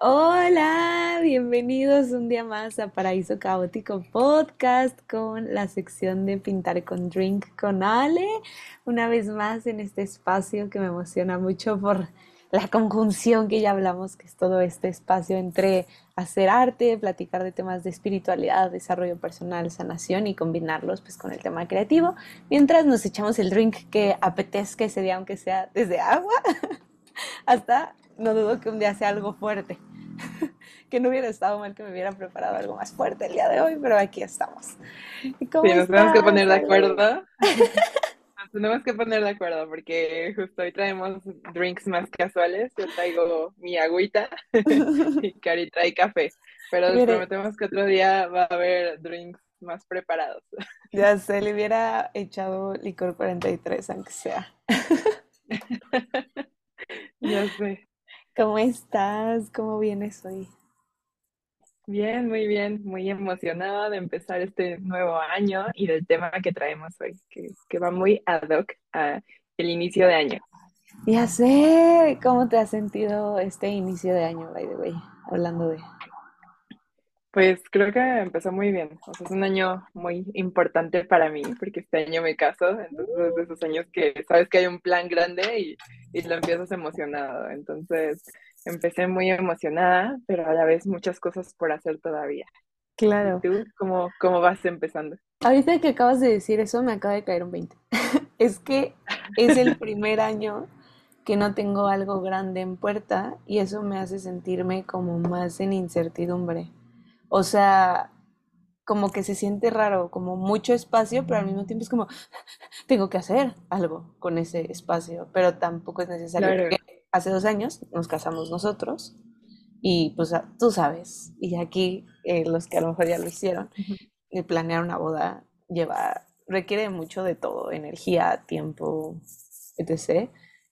Hola, bienvenidos un día más a Paraíso Caótico Podcast con la sección de Pintar con Drink con Ale. Una vez más en este espacio que me emociona mucho por la conjunción que ya hablamos, que es todo este espacio entre hacer arte, platicar de temas de espiritualidad, desarrollo personal, sanación y combinarlos pues con el tema creativo, mientras nos echamos el drink que apetezca ese día, aunque sea desde agua hasta no dudo que un día sea algo fuerte. que no hubiera estado mal que me hubieran preparado algo más fuerte el día de hoy, pero aquí estamos. ¿Cómo sí, nos tenemos que poner de acuerdo. nos tenemos que poner de acuerdo porque justo hoy traemos drinks más casuales. Yo traigo mi agüita y Cari trae café. Pero les prometemos que otro día va a haber drinks más preparados. Ya se le hubiera echado licor 43, aunque sea. ya sé. ¿Cómo estás? ¿Cómo vienes hoy? Bien, muy bien, muy emocionada de empezar este nuevo año y del tema que traemos hoy, que, va muy ad hoc a el inicio de año. Ya sé, ¿cómo te has sentido este inicio de año, by the way? Hablando de... Pues creo que empezó muy bien. O sea, es un año muy importante para mí, porque este año me caso, entonces es de esos años que sabes que hay un plan grande y, y lo empiezas emocionado. Entonces empecé muy emocionada, pero a la vez muchas cosas por hacer todavía. Claro. ¿Y tú cómo, cómo vas empezando? Ahorita que acabas de decir eso, me acaba de caer un 20. es que es el primer año que no tengo algo grande en puerta y eso me hace sentirme como más en incertidumbre. O sea, como que se siente raro, como mucho espacio, pero al mismo tiempo es como, tengo que hacer algo con ese espacio, pero tampoco es necesario. hace dos años nos casamos nosotros y pues tú sabes, y aquí eh, los que a lo mejor ya lo hicieron, uh planear una boda lleva, requiere mucho de todo, energía, tiempo, etc.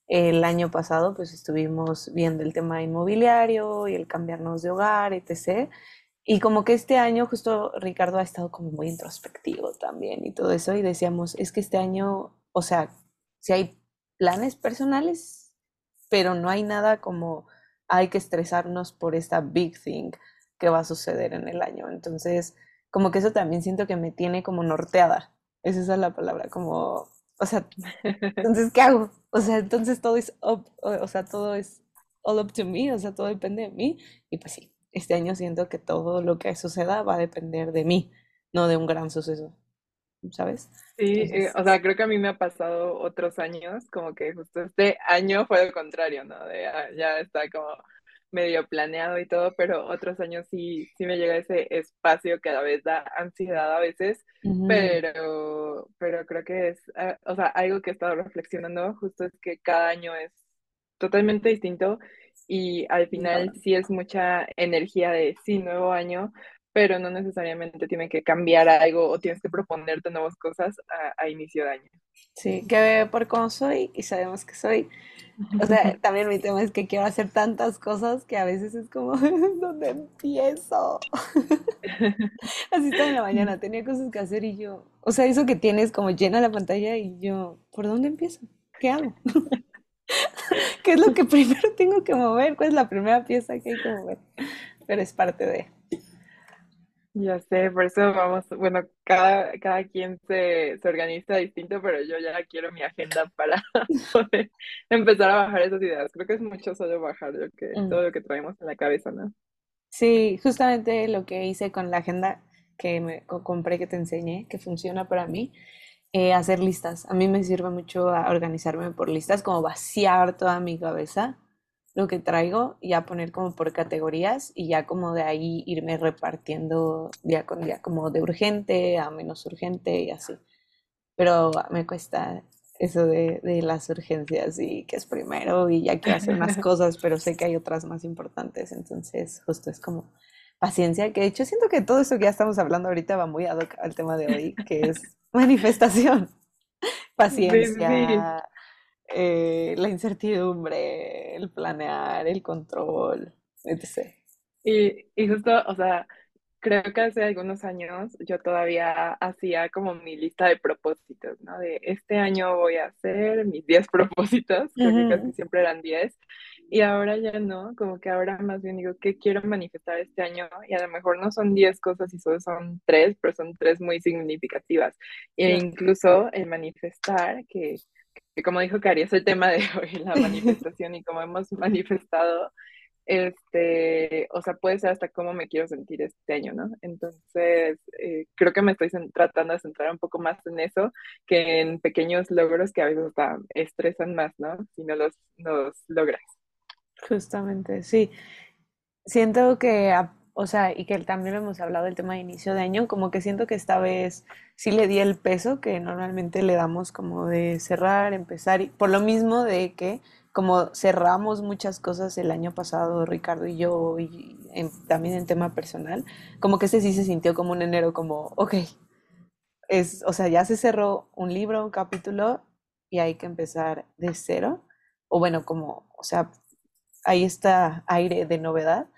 El año pasado pues estuvimos viendo el tema inmobiliario y el cambiarnos de hogar, etc. Y como que este año justo Ricardo ha estado como muy introspectivo también y todo eso y decíamos, es que este año, o sea, si hay planes personales, pero no hay nada como hay que estresarnos por esta big thing que va a suceder en el año. Entonces, como que eso también siento que me tiene como norteada. Esa es la palabra, como, o sea, entonces, ¿qué hago? O sea, entonces todo es up, o sea, todo es all up to me, o sea, todo depende de mí. Y pues sí, este año siento que todo lo que suceda va a depender de mí, no de un gran suceso, ¿sabes? Sí, eh, o sea, creo que a mí me ha pasado otros años, como que justo este año fue lo contrario, ¿no? De, ah, ya está como medio planeado y todo, pero otros años sí, sí me llega ese espacio que a la vez da ansiedad a veces, pero, pero creo que es, ah, o sea, algo que he estado reflexionando justo es que cada año es totalmente distinto y al final sí es mucha energía de sí, nuevo año, pero no necesariamente tiene que cambiar algo o tienes que proponerte nuevas cosas a, inicio de año. Sí, que por cómo soy y sabemos que soy. O sea, también mi tema es que quiero hacer tantas cosas que a veces es como, ¿dónde empiezo? Así está en la mañana, tenía cosas que hacer y yo, o sea, eso que tienes como llena la pantalla y yo, ¿por dónde empiezo? ¿Qué hago? ¿Qué es lo que primero tengo que mover? ¿Cuál es la primera pieza que hay que mover? Pero es parte de... Ya sé, por eso vamos, bueno, cada, cada quien se, se organiza distinto, pero yo ya quiero mi agenda para poder empezar a bajar esas ideas. Creo que es mucho solo bajar lo que, mm. todo lo que traemos en la cabeza, ¿no? Sí, justamente lo que hice con la agenda que me compré, que te enseñé, que funciona para mí, eh, hacer listas. A mí me sirve mucho a organizarme por listas, como vaciar toda mi cabeza, lo que traigo, y a poner como por categorías y ya como de ahí irme repartiendo día con día, como de urgente a menos urgente y así. Pero me cuesta eso de, de las urgencias y que es primero y ya quiero hacer más cosas, pero sé que hay otras más importantes, entonces justo es como paciencia, que de hecho siento que todo eso que ya estamos hablando ahorita va muy ad hoc al tema de hoy, que es manifestación, paciencia, eh, la incertidumbre, el planear, el control, etc. Y, y justo, o sea, creo que hace algunos años yo todavía hacía como mi lista de propósitos, ¿no? De este año voy a hacer mis 10 propósitos, creo que casi siempre eran 10. Y ahora ya no, como que ahora más bien digo, ¿qué quiero manifestar este año? Y a lo mejor no son 10 cosas y solo son tres, pero son tres muy significativas. E incluso el manifestar, que, que como dijo Cari, es el tema de hoy, la manifestación y como hemos manifestado, este, o sea, puede ser hasta cómo me quiero sentir este año, ¿no? Entonces, eh, creo que me estoy tratando de centrar un poco más en eso que en pequeños logros que a veces hasta estresan más, ¿no? Si no los, los logras. Justamente, sí. Siento que, o sea, y que también hemos hablado del tema de inicio de año, como que siento que esta vez sí le di el peso que normalmente le damos como de cerrar, empezar, y por lo mismo de que como cerramos muchas cosas el año pasado, Ricardo y yo, y también en tema personal, como que ese sí se sintió como un enero, como, ok, es, o sea, ya se cerró un libro, un capítulo, y hay que empezar de cero, o bueno, como, o sea, ahí está aire de novedad,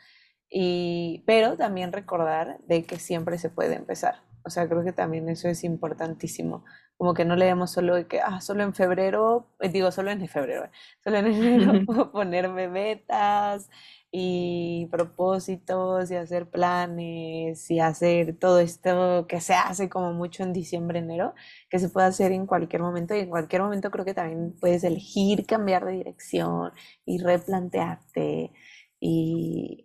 y, pero también recordar de que siempre se puede empezar. O sea, creo que también eso es importantísimo. Como que no leemos solo de que, ah, solo en febrero, eh, digo, solo en febrero, eh, solo en enero puedo ponerme metas y propósitos y hacer planes y hacer todo esto que se hace como mucho en diciembre, enero, que se puede hacer en cualquier momento y en cualquier momento creo que también puedes elegir cambiar de dirección y replantearte y,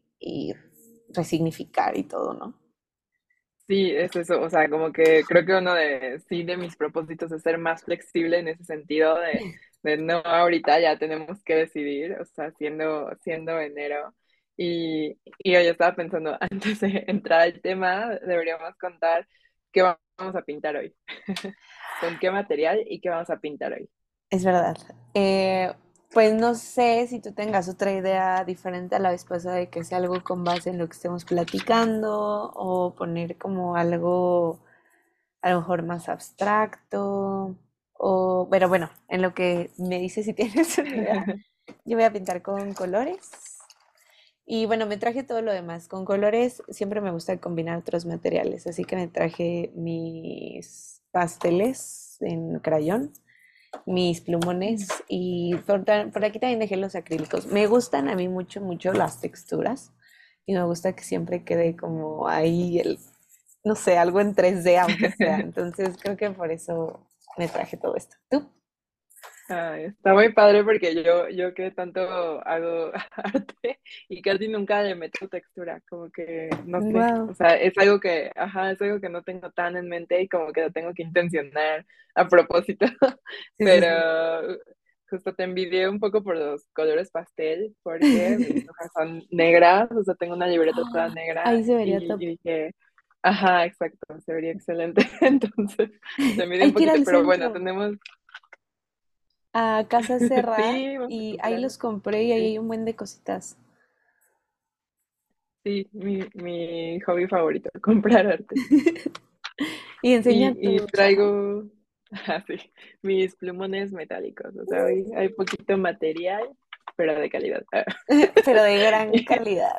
resignificar y todo, ¿no? Sí, es eso, o sea, como que creo que uno de, sí, de mis propósitos es ser más flexible en ese sentido de, no, ahorita ya tenemos que decidir, o sea, siendo, siendo enero. Y, y yo estaba pensando, antes de entrar al tema, deberíamos contar qué vamos a pintar hoy, con qué material y qué vamos a pintar hoy. Es verdad. Eh, pues no sé si tú tengas otra idea diferente a la vez pasada de que sea algo con base en lo que estemos platicando o poner como algo a lo mejor más abstracto o, pero bueno, en lo que me dices si tienes una idea, yo voy a pintar con colores. Y bueno, me traje todo lo demás. Con colores siempre me gusta combinar otros materiales, así que me traje mis pasteles en crayón mis plumones y por, aquí también dejé los acrílicos. Me gustan a mí mucho, mucho las texturas y me gusta que siempre quede como ahí el, no sé, algo en 3D aunque sea. Entonces creo que por eso me traje todo esto. ¿Tú? está muy padre porque yo, yo que tanto hago arte y casi nunca le meto textura, como que no sé, o sea, es algo que, ajá, es algo que no tengo tan en mente y como que lo tengo que intencionar a propósito, pero justo te envidié un poco por los colores pastel, porque mis hojas son negras, o sea, tengo una libreta toda negra. Ahí se vería y, dije, ajá, exacto, se vería excelente, entonces te envidié un poquito, pero bueno, tenemos a Casa Serra y ahí los compré y ahí hay un buen de cositas. Sí, mi, mi hobby favorito, comprar arte. y enseñar y, traigo así, mis plumones metálicos. O sea, hoy hay poquito material, pero de calidad. pero de gran calidad.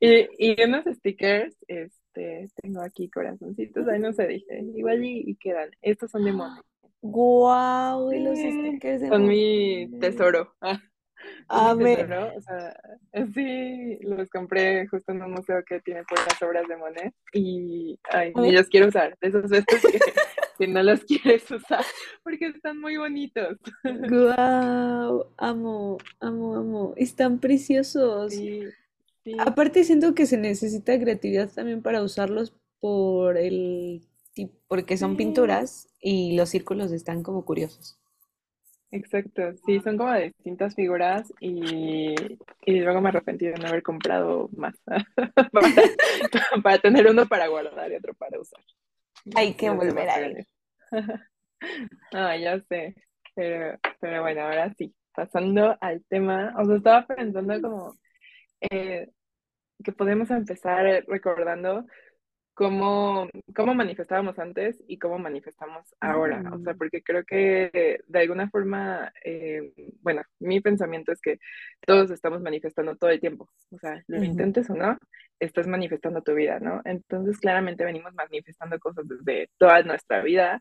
y, y unos stickers, este, tengo aquí corazoncitos, ahí no se dice, igual y, y quedan. Estos son de mono. Guau, y los stickers Son mi tesoro. Ah, tesoro. O sea, sí, los compré justo en un museo que tiene por las obras de Monet y, ay, y los quiero usar. De esos veces que, no los quieres usar porque están muy bonitos. Guau, amo, amo, amo. Están preciosos. Sí, Aparte siento que se necesita creatividad también para usarlos por el porque son pinturas y los círculos están como curiosos. Exacto, sí, son como de distintas figuras y, luego me arrepentí de no haber comprado más para, tener uno para guardar y otro para usar. Hay que volver a ir. ah, ya sé, pero, pero bueno, ahora sí, pasando al tema, os estaba pensando como eh, que podemos empezar recordando cómo, cómo manifestábamos antes y cómo manifestamos ahora. O sea, mm. porque creo que de alguna forma, eh, bueno, mi pensamiento es que todos estamos manifestando todo el tiempo. O sea, lo intentes o no, estás manifestando tu vida, ¿no? Entonces, claramente venimos manifestando cosas desde toda nuestra vida,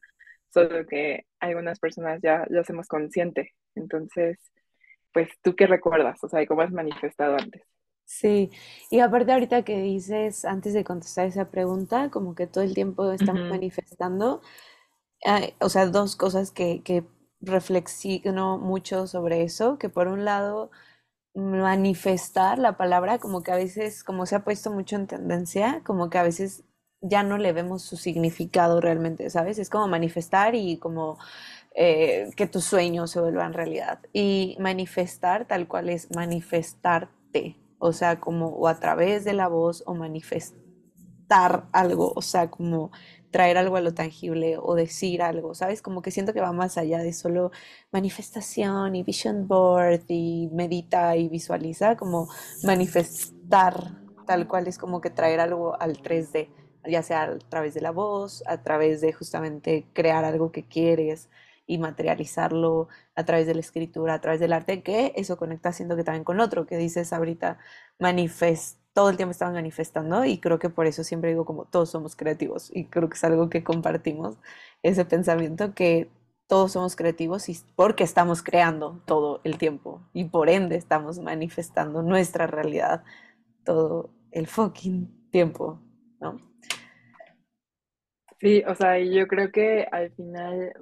solo que algunas personas ya lo hacemos consciente. Entonces, pues, ¿tú qué recuerdas? O sea, ¿cómo has manifestado antes? Sí, y aparte ahorita que dices, antes de contestar esa pregunta, como que todo el tiempo estamos manifestando, eh, o sea, dos cosas que, que reflexiono mucho sobre eso, que por un lado, manifestar la palabra, como que a veces, como se ha puesto mucho en tendencia, como que a veces ya no le vemos su significado realmente, ¿sabes? Es como manifestar y como eh, que tus sueños se vuelvan realidad. Y manifestar tal cual es manifestarte, o sea, como o a través de la voz o manifestar algo, o sea, como traer algo a lo tangible o decir algo, ¿sabes? Como que siento que va más allá de solo manifestación y vision board y medita y visualiza, como manifestar tal cual es como que traer algo al 3D, ya sea a través de la voz, a través de justamente crear algo que quieres y materializarlo a través de la escritura, a través del arte, que eso conecta siento que también con otro, que dices ahorita, manifest, todo el tiempo estamos manifestando y creo que por eso siempre digo como todos somos creativos y creo que es algo que compartimos, ese pensamiento que todos somos creativos y porque estamos creando todo el tiempo y por ende estamos manifestando nuestra realidad todo el fucking tiempo, ¿no? Sí, o sea, yo creo que al final,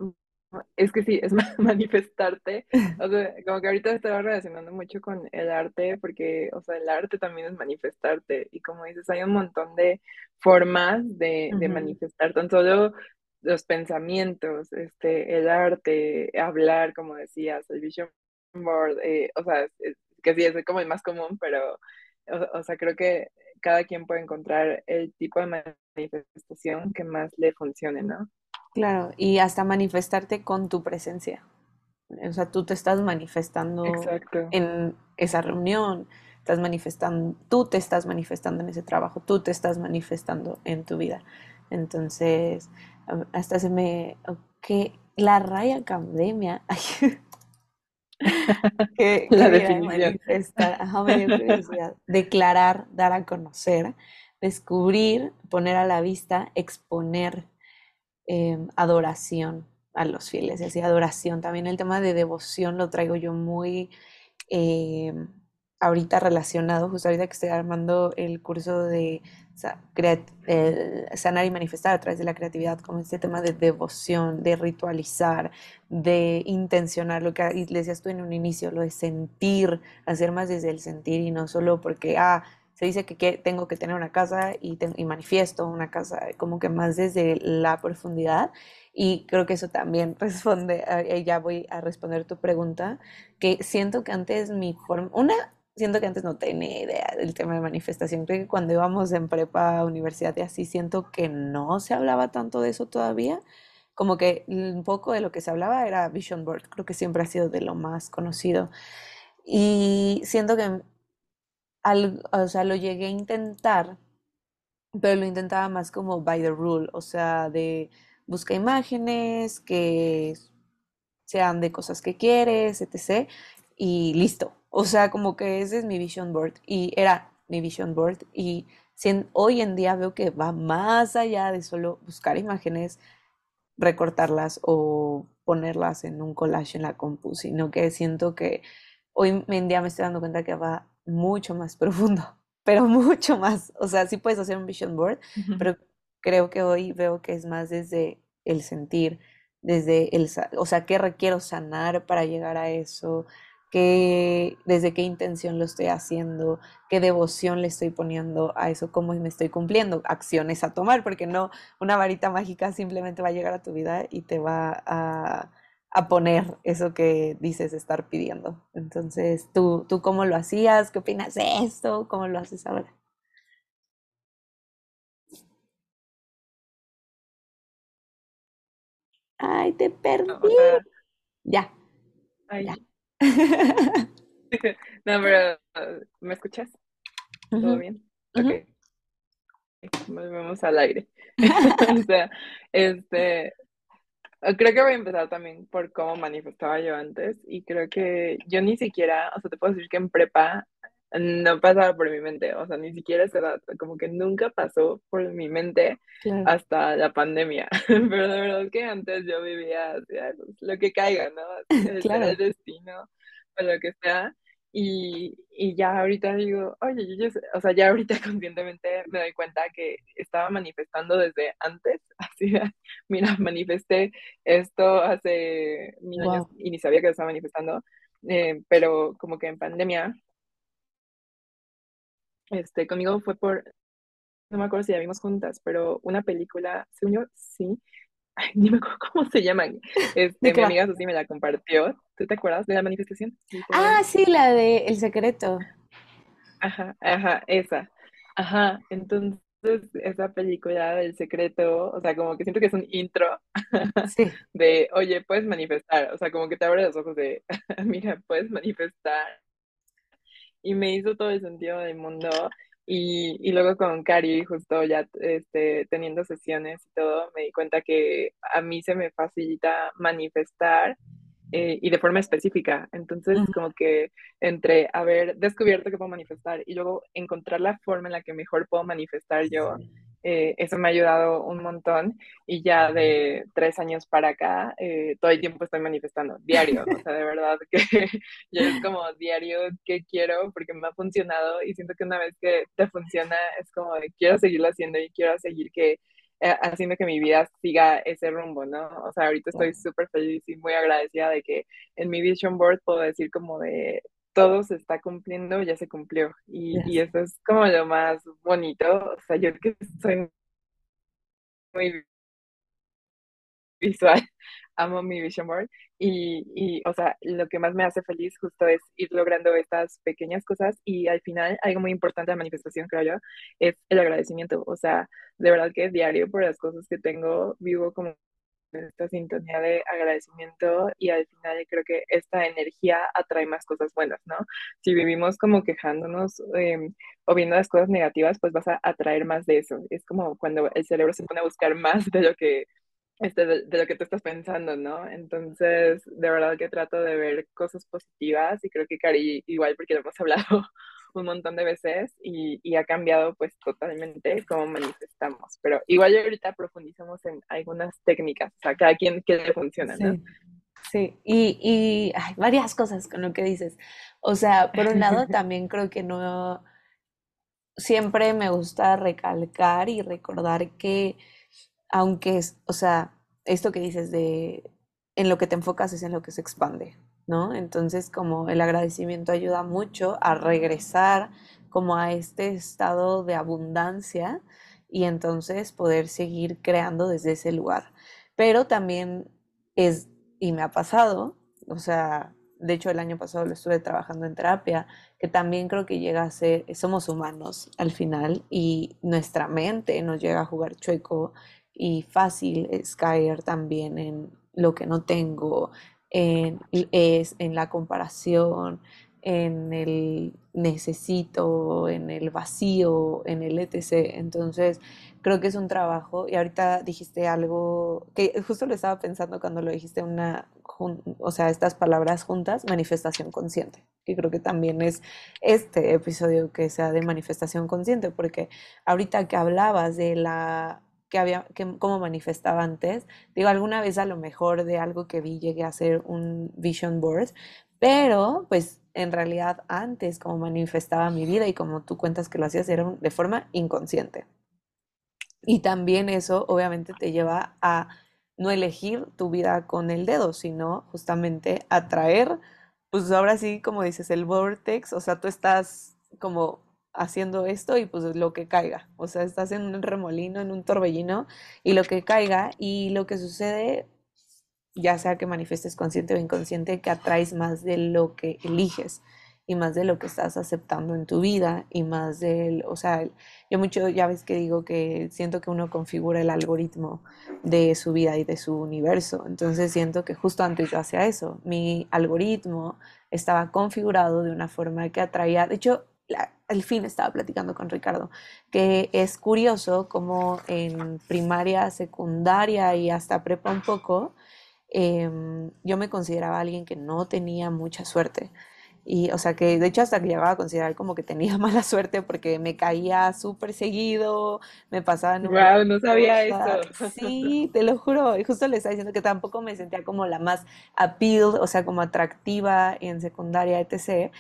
es que sí, es ma- manifestarte, o sea, como que ahorita estaba relacionando mucho con el arte, porque, o sea, el arte también es manifestarte, y como dices, hay un montón de formas de, de manifestar, tan solo los pensamientos, este, el arte, hablar, como decías, el vision board, eh, o sea, es- es- que sí, es como el más común, pero, o, o sea, creo que cada quien puede encontrar el tipo de manifestación que más le funcione, ¿no? Claro, y hasta manifestarte con tu presencia. O sea, tú te estás manifestando Exacto. en esa reunión, estás manifestando, tú te estás manifestando en ese trabajo, tú te estás manifestando en tu vida. Entonces, a- hasta se me, que la Raya Academia, ¿qué, La definición. Manifestar, ajá, me. Declarar, dar a conocer, descubrir, poner a la vista, exponer eh, adoración a los fieles, es decir, adoración. También el tema de devoción lo traigo yo muy eh, ahorita relacionado, justo ahorita que estoy armando el curso de sanar y manifestar a través de la creatividad, como este tema de devoción, de ritualizar, de intencionar, lo que le decías tú en un inicio, lo de sentir, hacer más desde el sentir y no solo porque, ah, se dice que, que tengo que tener una casa y, ten- y manifiesto una casa, como que más desde la profundidad. Y creo que eso también responde, eh, ya voy a responder tu pregunta, que siento que antes mi forma, una, siento que antes no tenía idea del tema de manifestación. Creo que cuando íbamos en prepa, universidad y así, siento que no se hablaba tanto de eso todavía. Como que un poco de lo que se hablaba era Vision Board, creo que siempre ha sido de lo más conocido. Y siento que o sea, lo llegué a intentar, pero lo intentaba más como by the rule, o sea, de busca imágenes que sean de cosas que quieres, etc. Y listo. O sea, como que ese es mi vision board y era mi vision board y hoy en día veo que va más allá de solo buscar imágenes, recortarlas o ponerlas en un collage en la compu, sino que siento que hoy en día me estoy dando cuenta que va mucho más profundo, pero mucho más. O sea, sí puedes hacer un vision board, pero creo que hoy veo que es más desde el sentir, desde el, o sea, qué requiero sanar para llegar a eso, qué, desde qué intención lo estoy haciendo, qué devoción le estoy poniendo a eso, cómo me estoy cumpliendo, acciones a tomar, porque no una varita mágica simplemente va a llegar a tu vida y te va a, a poner eso que dices estar pidiendo. Entonces, ¿tú, tú cómo lo hacías? ¿Qué opinas de esto? ¿Cómo lo haces ahora? Ay, te O perdí. sea, Ya, ya. ay, no, pero ¿me escuchas? ¿Todo bien? Ok, ujú. volvemos al aire. O sea, este, creo que voy a empezar también por cómo manifestaba yo antes y creo que yo ni siquiera, o sea, te puedo decir que en prepa no pasaba por mi mente, o sea, ni siquiera esa edad, como que nunca pasó por mi mente Claro, hasta la pandemia, pero de verdad que antes yo vivía, así, "Ay, pues, lo que caiga, ¿no? El- destino o lo que sea. Y, y, ya ahorita digo, oye, yo, o sea, ya ahorita conscientemente me doy cuenta que estaba manifestando desde antes, así, mira, manifesté esto hace mil años y ni sabía que lo estaba manifestando, eh, pero como que en pandemia, este, conmigo fue por, no me acuerdo si la vimos juntas, pero una película, según yo, sí, Ay, ni me acuerdo cómo se llaman. Este, mi amiga Susi me la compartió. ¿Tú te acuerdas de la manifestación? Ah, sí, la de El Secreto. Ajá, ajá, esa. Ajá, entonces esa película del secreto, o sea, como que siento que es un intro sí. de, oye, puedes manifestar, o sea, como que te abre los ojos de, mira, puedes manifestar. Y me hizo todo el sentido del mundo y, y, luego con Cari, justo ya este, teniendo sesiones y todo, me di cuenta que a mí se me facilita manifestar eh, y de forma específica. Entonces, como que entre haber descubierto que puedo manifestar y luego encontrar la forma en la que mejor puedo manifestar yo, eh, eso me ha ayudado un montón y ya de tres años para acá, eh, todo el tiempo estoy manifestando, diario, o sea, de verdad que ya es como diario que quiero porque me ha funcionado y siento que una vez que te funciona es como de quiero seguirlo haciendo y quiero seguir que eh, haciendo que mi vida siga ese rumbo, ¿no? O sea, ahorita estoy súper feliz y muy agradecida de que en mi vision board puedo decir como de todo se está cumpliendo, ya se cumplió. Y, eso es como lo más bonito. O sea, yo que soy muy visual, amo mi vision board. Y, y, o sea, lo que más me hace feliz justo es ir logrando estas pequeñas cosas. Y al final, algo muy importante de la manifestación, creo yo, es el agradecimiento. O sea, de verdad que diario por las cosas que tengo, vivo como esta sintonía de agradecimiento y al final creo que esta energía atrae más cosas buenas, ¿no? Si vivimos como quejándonos em, o viendo las cosas negativas, pues vas a atraer más de eso. Es como cuando el cerebro se pone a buscar más de lo que este, de, lo que tú estás pensando, ¿no? Entonces, de verdad que trato de ver cosas positivas y creo que Cari igual porque lo hemos hablado un montón de veces y, y, ha cambiado pues totalmente cómo manifestamos. Pero igual ahorita profundizamos en algunas técnicas, o sea, cada quien que le funciona, ¿no? Sí, y, y hay varias cosas con lo que dices. O sea, por un lado también creo que no, siempre me gusta recalcar y recordar que aunque es, o sea, esto que dices de en lo que te enfocas es en lo que se expande, ¿no? Entonces, como el agradecimiento ayuda mucho a regresar como a este estado de abundancia y entonces poder seguir creando desde ese lugar. Pero también es, y me ha pasado, o sea, de hecho el año pasado lo estuve trabajando en terapia, que también creo que llega a ser, somos humanos al final y nuestra mente nos llega a jugar chueco y fácil es caer también en lo que no tengo, en, es en la comparación, en el necesito, en el vacío, en el etc. Entonces, creo que es un trabajo. Y ahorita dijiste algo que justo lo estaba pensando cuando lo dijiste una, o sea, estas palabras juntas, manifestación consciente. Y creo que también es este episodio que sea de manifestación consciente, porque ahorita que hablabas de la que había, que, como manifestaba antes. Digo, alguna vez a lo mejor de algo que vi llegué a hacer un vision board, pero pues en realidad antes como manifestaba mi vida y como tú cuentas que lo hacías era de forma inconsciente. Y también eso obviamente te lleva a no elegir tu vida con el dedo, sino justamente atraer, pues ahora sí, como dices, el vortex, o sea, tú estás como haciendo esto y pues lo que caiga. O sea, estás en un remolino, en un torbellino y lo que caiga y lo que sucede, ya sea que manifiestes consciente o inconsciente, que atraes más de lo que eliges y más de lo que estás aceptando en tu vida y más del, o sea, yo mucho ya ves que digo que siento que uno configura el algoritmo de su vida y de su universo, entonces siento que justo antes yo hacía eso, mi algoritmo estaba configurado de una forma que atraía, de hecho, al fin estaba platicando con Ricardo, que es curioso como en primaria, secundaria y hasta prepa un poco, em, yo me consideraba alguien que no tenía mucha suerte. Y, o sea, que de hecho hasta que llegaba a considerar como que tenía mala suerte porque me caía súper seguido, me pasaban... Wow, no sabía eso. Sí, te lo juro. Y justo le estaba diciendo que tampoco me sentía como la más appeal, o sea, como atractiva en secundaria, etc.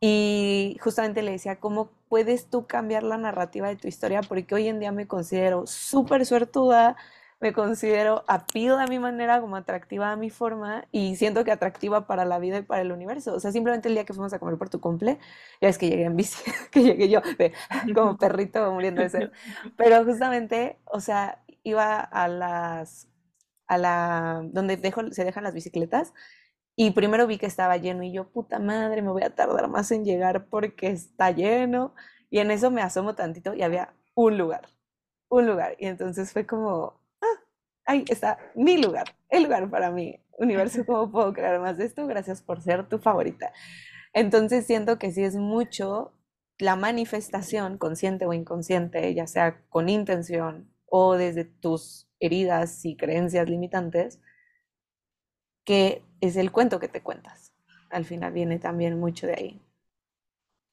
Y justamente le decía, ¿cómo puedes tú cambiar la narrativa de tu historia? Porque hoy en día me considero súper suertuda, me considero appeal a mi manera, como atractiva a mi forma y siento que atractiva para la vida y para el universo. O sea, simplemente el día que fuimos a comer por tu cumple, ya es que llegué en bici, que llegué yo como perrito muriendo de sed. Pero justamente, o sea, iba a las, a la, donde dejo, se dejan las bicicletas y primero vi que estaba lleno y yo, puta madre, me voy a tardar más en llegar porque está lleno. Y en eso me asomo tantito y había un lugar, un lugar. Y entonces fue como, ahí está mi lugar, el lugar para mí. Universo, ¿cómo puedo crear más de esto? Gracias por ser tu favorita. Entonces siento que sí es mucho la manifestación, consciente o inconsciente, ya sea con intención o desde tus heridas y creencias limitantes, que es el cuento que te cuentas. Al final viene también mucho de ahí,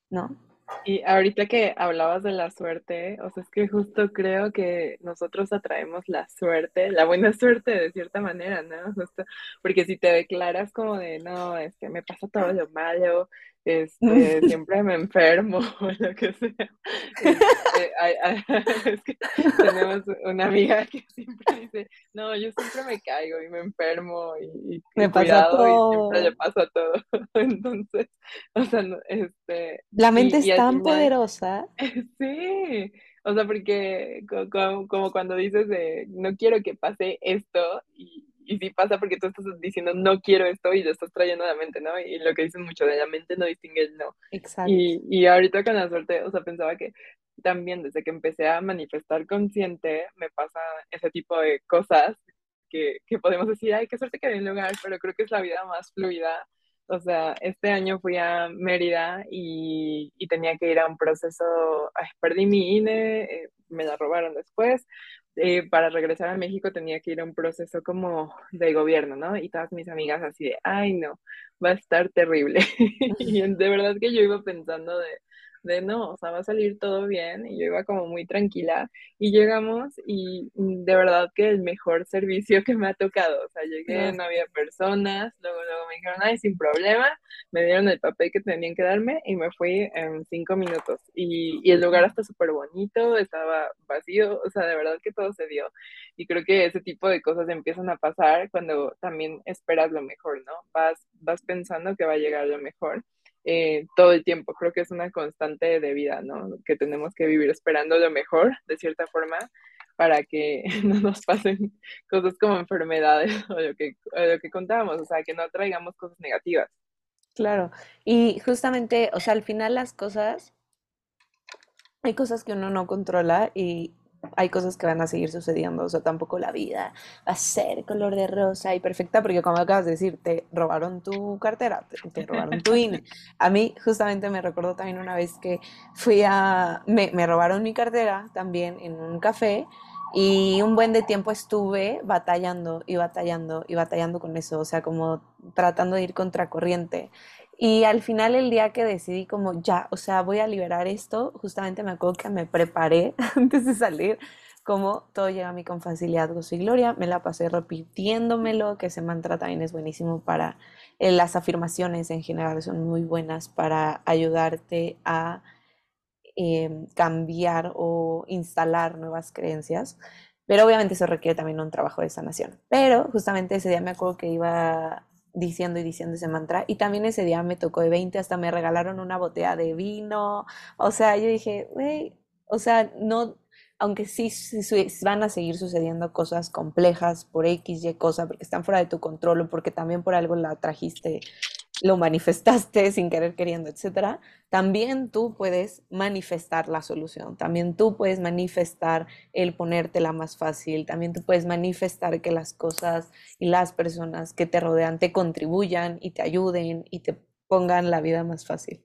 ¿no? Y ahorita que hablabas de la suerte, o sea, es que justo creo que nosotros atraemos la suerte, la buena suerte de cierta manera, ¿no? Justo porque si te declaras como de, no, es que me pasa todo lo malo, este, siempre me enfermo o lo que sea. Este, es que tenemos una amiga que siempre dice, no, yo siempre me caigo y me enfermo y, me pasa todo. y siempre le pasa todo. Entonces, o sea, este... La mente es tan poderosa. Sí, o sea, porque como, como, cuando dices de, no quiero que pase esto y y sí pasa porque tú estás diciendo no quiero esto y lo estás trayendo a la mente, ¿no? Y lo que dicen mucho de la mente no distingue el no. Exacto. Y, y ahorita con la suerte, o sea, pensaba que también desde que empecé a manifestar consciente, me pasa ese tipo de cosas que, que podemos decir, ay, qué suerte que hay un lugar, pero creo que es la vida más fluida. O sea, este año fui a Mérida y, y tenía que ir a un proceso, ay, perdí mi INE, eh, me la robaron después, eh, para regresar a México tenía que ir a un proceso como de gobierno, ¿no? Y todas mis amigas así de, ay no, va a estar terrible. y de verdad que yo iba pensando de, de no, o sea, va a salir todo bien y yo iba como muy tranquila y llegamos y de verdad que el mejor servicio que me ha tocado, o sea, llegué, no había personas, luego, luego me dijeron, ay, sin problema, me dieron el papel que tenían que darme y me fui en cinco minutos y, y el lugar está súper bonito, estaba vacío, o sea, de verdad que todo se dio y creo que ese tipo de cosas empiezan a pasar cuando también esperas lo mejor, ¿no? Vas, vas pensando que va a llegar lo mejor eh, todo el tiempo. Creo que es una constante de vida, ¿no? Que tenemos que vivir esperando lo mejor, de cierta forma, para que no nos pasen cosas como enfermedades o lo que, o lo que contábamos, o sea, que no traigamos cosas negativas. Claro, y justamente, o sea, al final las cosas, hay cosas que uno no controla y hay cosas que van a seguir sucediendo, o sea, tampoco la vida va a ser color de rosa y perfecta, porque como acabas de decir, te robaron tu cartera, te, robaron tu INE. A mí justamente me recuerdo también una vez que fui a, me, me robaron mi cartera también en un café y un buen de tiempo estuve batallando y batallando y batallando con eso, o sea, como tratando de ir contracorriente. Y al final el día que decidí como ya, o sea, voy a liberar esto, justamente me acuerdo que me preparé antes de salir, como todo llega a mí con facilidad, gozo y gloria, me la pasé repitiéndomelo, que ese mantra también es buenísimo para eh, las afirmaciones en general, son muy buenas para ayudarte a em, cambiar o instalar nuevas creencias. Pero obviamente eso requiere también un trabajo de sanación. Pero justamente ese día me acuerdo que iba diciendo y diciendo ese mantra. Y también ese día me tocó de 20, hasta me regalaron una botella de vino. O sea, yo dije, güey, o sea, no, aunque sí, van a seguir sucediendo cosas complejas por X, Y cosa, porque están fuera de tu control o porque también por algo la trajiste lo manifestaste sin querer queriendo, etcétera, también tú puedes manifestar la solución, también tú puedes manifestar el ponértela más fácil, también tú puedes manifestar que las cosas y las personas que te rodean te contribuyan y te ayuden y te pongan la vida más fácil.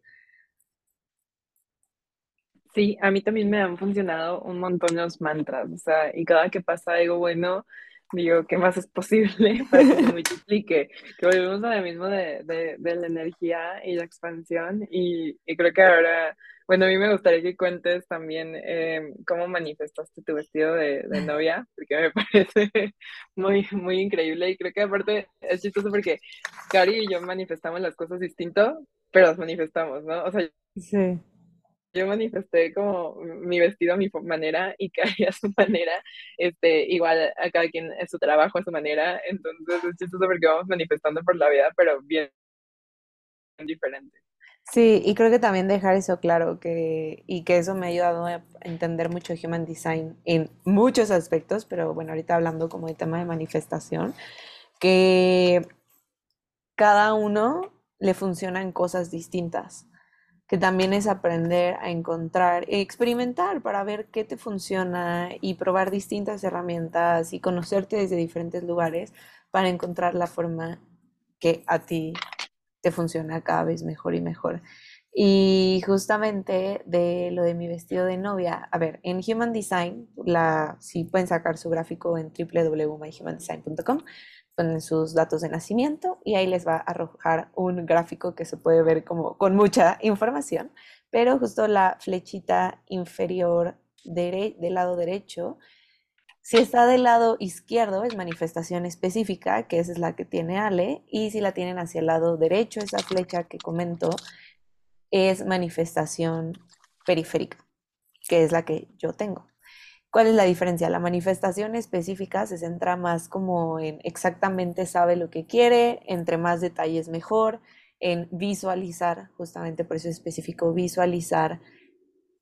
Sí, a mí también me han funcionado un montón los mantras, o sea, y cada que pasa algo bueno, digo, ¿qué más es posible para que se multiplique? Que volvemos a lo mismo de, de, de la energía y la expansión y, y, creo que ahora, bueno, a mí me gustaría que cuentes también eh, cómo manifestaste tu vestido de, de, novia, porque me parece muy, muy increíble y creo que aparte es chistoso porque Cari y yo manifestamos las cosas distinto, pero las manifestamos, ¿no? O sea, sí yo manifesté como mi vestido a mi manera y Cari a su manera, este, igual a cada quien es su trabajo a su manera, entonces es chistoso porque vamos manifestando por la vida, pero bien diferente. Sí, y creo que también dejar eso claro, que, y que eso me ha ayudado a entender mucho Human Design en muchos aspectos, pero bueno, ahorita hablando como de tema de manifestación, que cada uno le funcionan cosas distintas que también es aprender a encontrar, experimentar para ver qué te funciona y probar distintas herramientas y conocerte desde diferentes lugares para encontrar la forma que a ti te funciona cada vez mejor y mejor. Y justamente de lo de mi vestido de novia, a ver, en Human Design, la, si pueden sacar su gráfico en www.myhumandesign.com, ponen sus datos de nacimiento y ahí les va a arrojar un gráfico que se puede ver como con mucha información, pero justo la flechita inferior del lado derecho, si está del lado izquierdo es manifestación específica, que esa es la que tiene Ale, y si la tienen hacia el lado derecho, esa flecha que comento, es manifestación periférica, que es la que yo tengo. ¿Cuál es la diferencia? La manifestación específica se centra más como en exactamente sabe lo que quiere, entre más detalles mejor, en visualizar, justamente por eso es específico, visualizar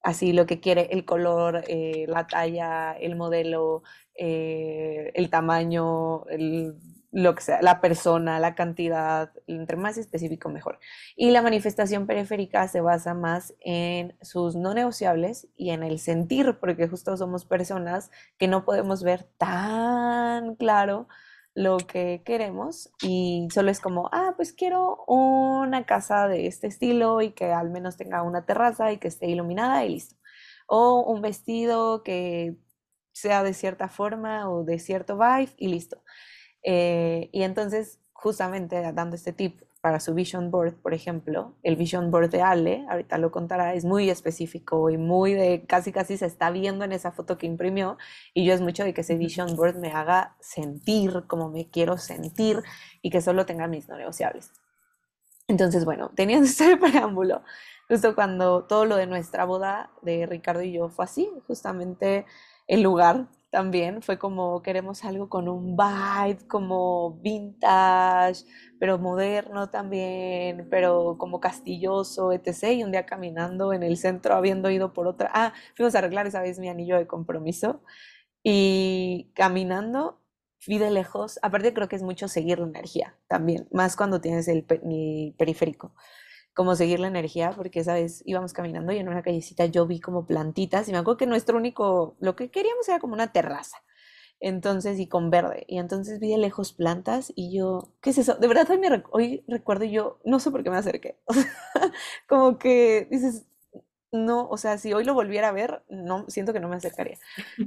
así lo que quiere, el color, eh, la talla, el modelo, eh, el tamaño, el lo que sea, la persona, la cantidad, entre más específico mejor. Y la manifestación periférica se basa más en sus no negociables y en el sentir, porque justo somos personas que no podemos ver tan claro lo que queremos y solo es como, ah, pues quiero una casa de este estilo y que al menos tenga una terraza y que esté iluminada y listo. O un vestido que sea de cierta forma o de cierto vibe y listo. Eh, y entonces, justamente dando este tip para su vision board, por ejemplo, el vision board de Ale, ahorita lo contará, es muy específico y muy de casi casi se está viendo en esa foto que imprimió y yo es mucho de que ese vision board me haga sentir como me quiero sentir y que solo tenga mis no negociables. Entonces, bueno, teniendo este preámbulo, justo cuando todo lo de nuestra boda de Ricardo y yo fue así, justamente el lugar también fue como queremos algo con un vibe como vintage, pero moderno también, pero como castilloso, etc. Y un día caminando en el centro, habiendo ido por otra, ah, fuimos a arreglar esa vez mi anillo de compromiso. Y caminando, fui de lejos, aparte creo que es mucho seguir la energía también, más cuando tienes el, el periférico como seguir la energía, porque esa vez íbamos caminando y en una callecita yo vi como plantitas y me acuerdo que nuestro único, lo que queríamos era como una terraza. Entonces, y con verde. Y entonces vi de lejos plantas y yo, ¿qué es eso? De verdad, hoy, me, hoy recuerdo yo, no sé por qué me acerqué. como que dices, no, o sea, si hoy lo volviera a ver, no, siento que no me acercaría.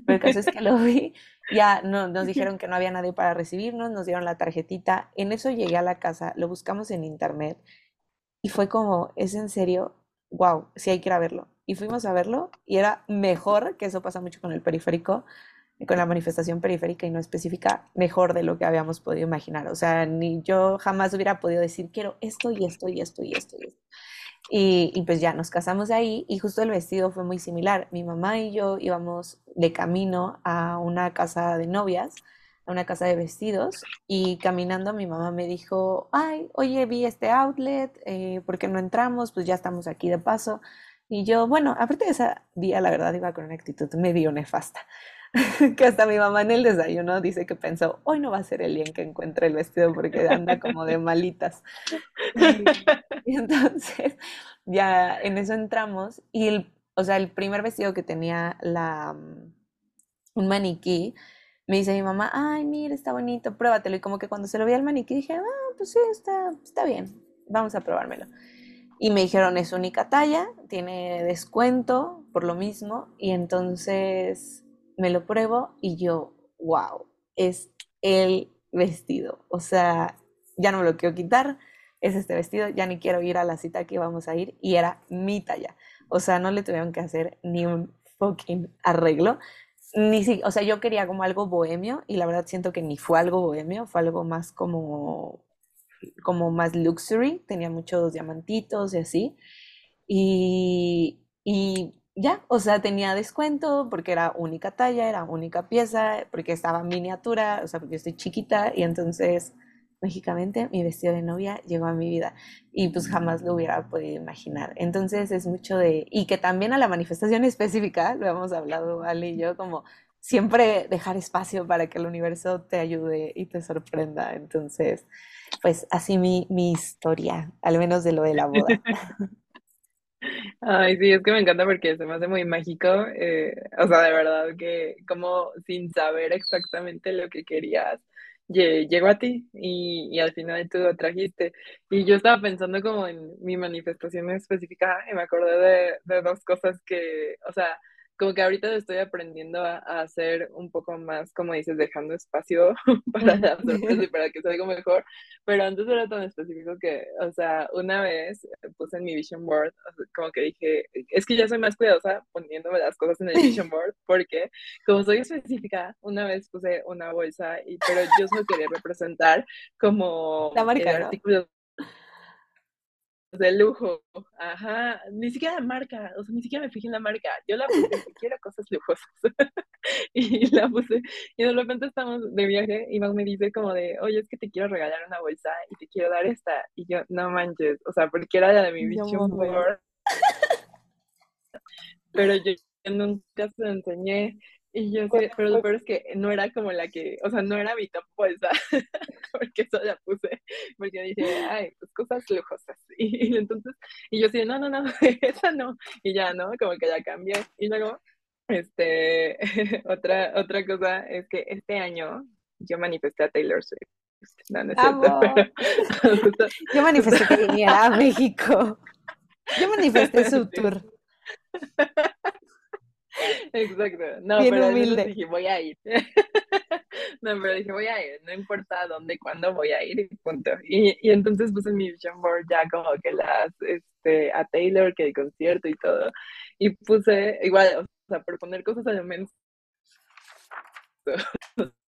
Pero el caso es que lo vi, ya no, nos dijeron que no había nadie para recibirnos, nos dieron la tarjetita. En eso llegué a la casa, lo buscamos en internet y fue como, ¿es en serio? Wow, sí hay que ir a verlo. Y fuimos a verlo y era mejor, que eso pasa mucho con el periférico, con la manifestación periférica y no específica, mejor de lo que habíamos podido imaginar. O sea, ni yo jamás hubiera podido decir, quiero esto y esto y esto y esto y esto. Y, y, pues ya nos casamos ahí y justo el vestido fue muy similar. Mi mamá y yo íbamos de camino a una casa de novias a una casa de vestidos y caminando mi mamá me dijo, ay, oye, vi este outlet, eh, ¿por qué no entramos? Pues ya estamos aquí de paso. Y yo, bueno, aparte de ese día, la verdad, iba con una actitud medio nefasta. que hasta mi mamá en el desayuno dice que pensó, hoy no va a ser el día en que encuentre el vestido porque anda como de malitas. Y, entonces, ya en eso entramos y, el, o sea, el primer vestido que tenía la, mm, un maniquí, me dice mi mamá, ay, mira, está bonito, pruébatelo. Y como que cuando se lo vi al maniquí dije, ah, pues sí, está, está bien, vamos a probármelo. Y me dijeron, es única talla, tiene descuento por lo mismo. Y entonces me lo pruebo y yo, wow, es el vestido. O sea, ya no me lo quiero quitar, es este vestido, ya ni quiero ir a la cita que íbamos a ir y era mi talla. O sea, no le tuvieron que hacer ni un fucking arreglo. Ni si, o sea, yo quería como algo bohemio y la verdad siento que ni fue algo bohemio, fue algo más como como más luxury, tenía muchos diamantitos y así. Y, y ya, o sea, tenía descuento porque era única talla, era única pieza, porque estaba miniatura, o sea, porque yo estoy chiquita y entonces, mágicamente, mi vestido de novia llegó a mi vida y pues jamás lo hubiera podido imaginar. Entonces es mucho de, y que también a la manifestación específica, lo hemos hablado Ali y yo, como siempre dejar espacio para que el universo te ayude y te sorprenda. Entonces, pues así mi, mi historia, al menos de lo de la boda. Ay, sí, es que me encanta porque se me hace muy mágico, eh, o sea, de verdad que como sin saber exactamente lo que querías, llegó a ti y, y, al final tú lo trajiste. Y yo estaba pensando como en mi manifestación específica y me acordé de, de dos cosas que, o sea, como que ahorita estoy aprendiendo a, hacer un poco más, como dices, dejando espacio para las sorpresas y para que salga mejor, pero antes era tan específico que, o sea, una vez puse en mi vision board, como que dije, es que ya soy más cuidadosa poniéndome las cosas en el vision board, porque como soy específica, una vez puse una bolsa, y, pero yo solo quería representar como la marca, el artículo de lujo, ajá, ni siquiera la marca, o sea, ni siquiera me fijé en la marca, yo la puse, quiero cosas lujosas, y la puse, y de repente estamos de viaje, y Mau me dice como de, oye, es que te quiero regalar una bolsa, y te quiero dar esta, y yo, no manches, o sea, porque era la de mi board, pero yo nunca se lo enseñé, y yo sé, pero lo peor es que no era como la que, o sea, no era mi top bolsa, porque eso la puse, porque dije, ay, pues cosas lujosas. Y, entonces, y yo sí, no, no, no, esa no. Y ya, ¿no? Como que ya cambié. Y luego, este, otra, otra cosa es que este año yo manifesté a Taylor Swift. No, no es cierto, pero, yo manifesté que viniera a México. Yo manifesté su tour. Exacto. No, pero dije, voy a ir. no, pero dije, voy a ir. No importa dónde, cuándo voy a ir y punto. Y, y entonces puse en mi vision board ya como que las, este, a Taylor, que el concierto y todo. Y puse, igual, o sea, por poner cosas a menos.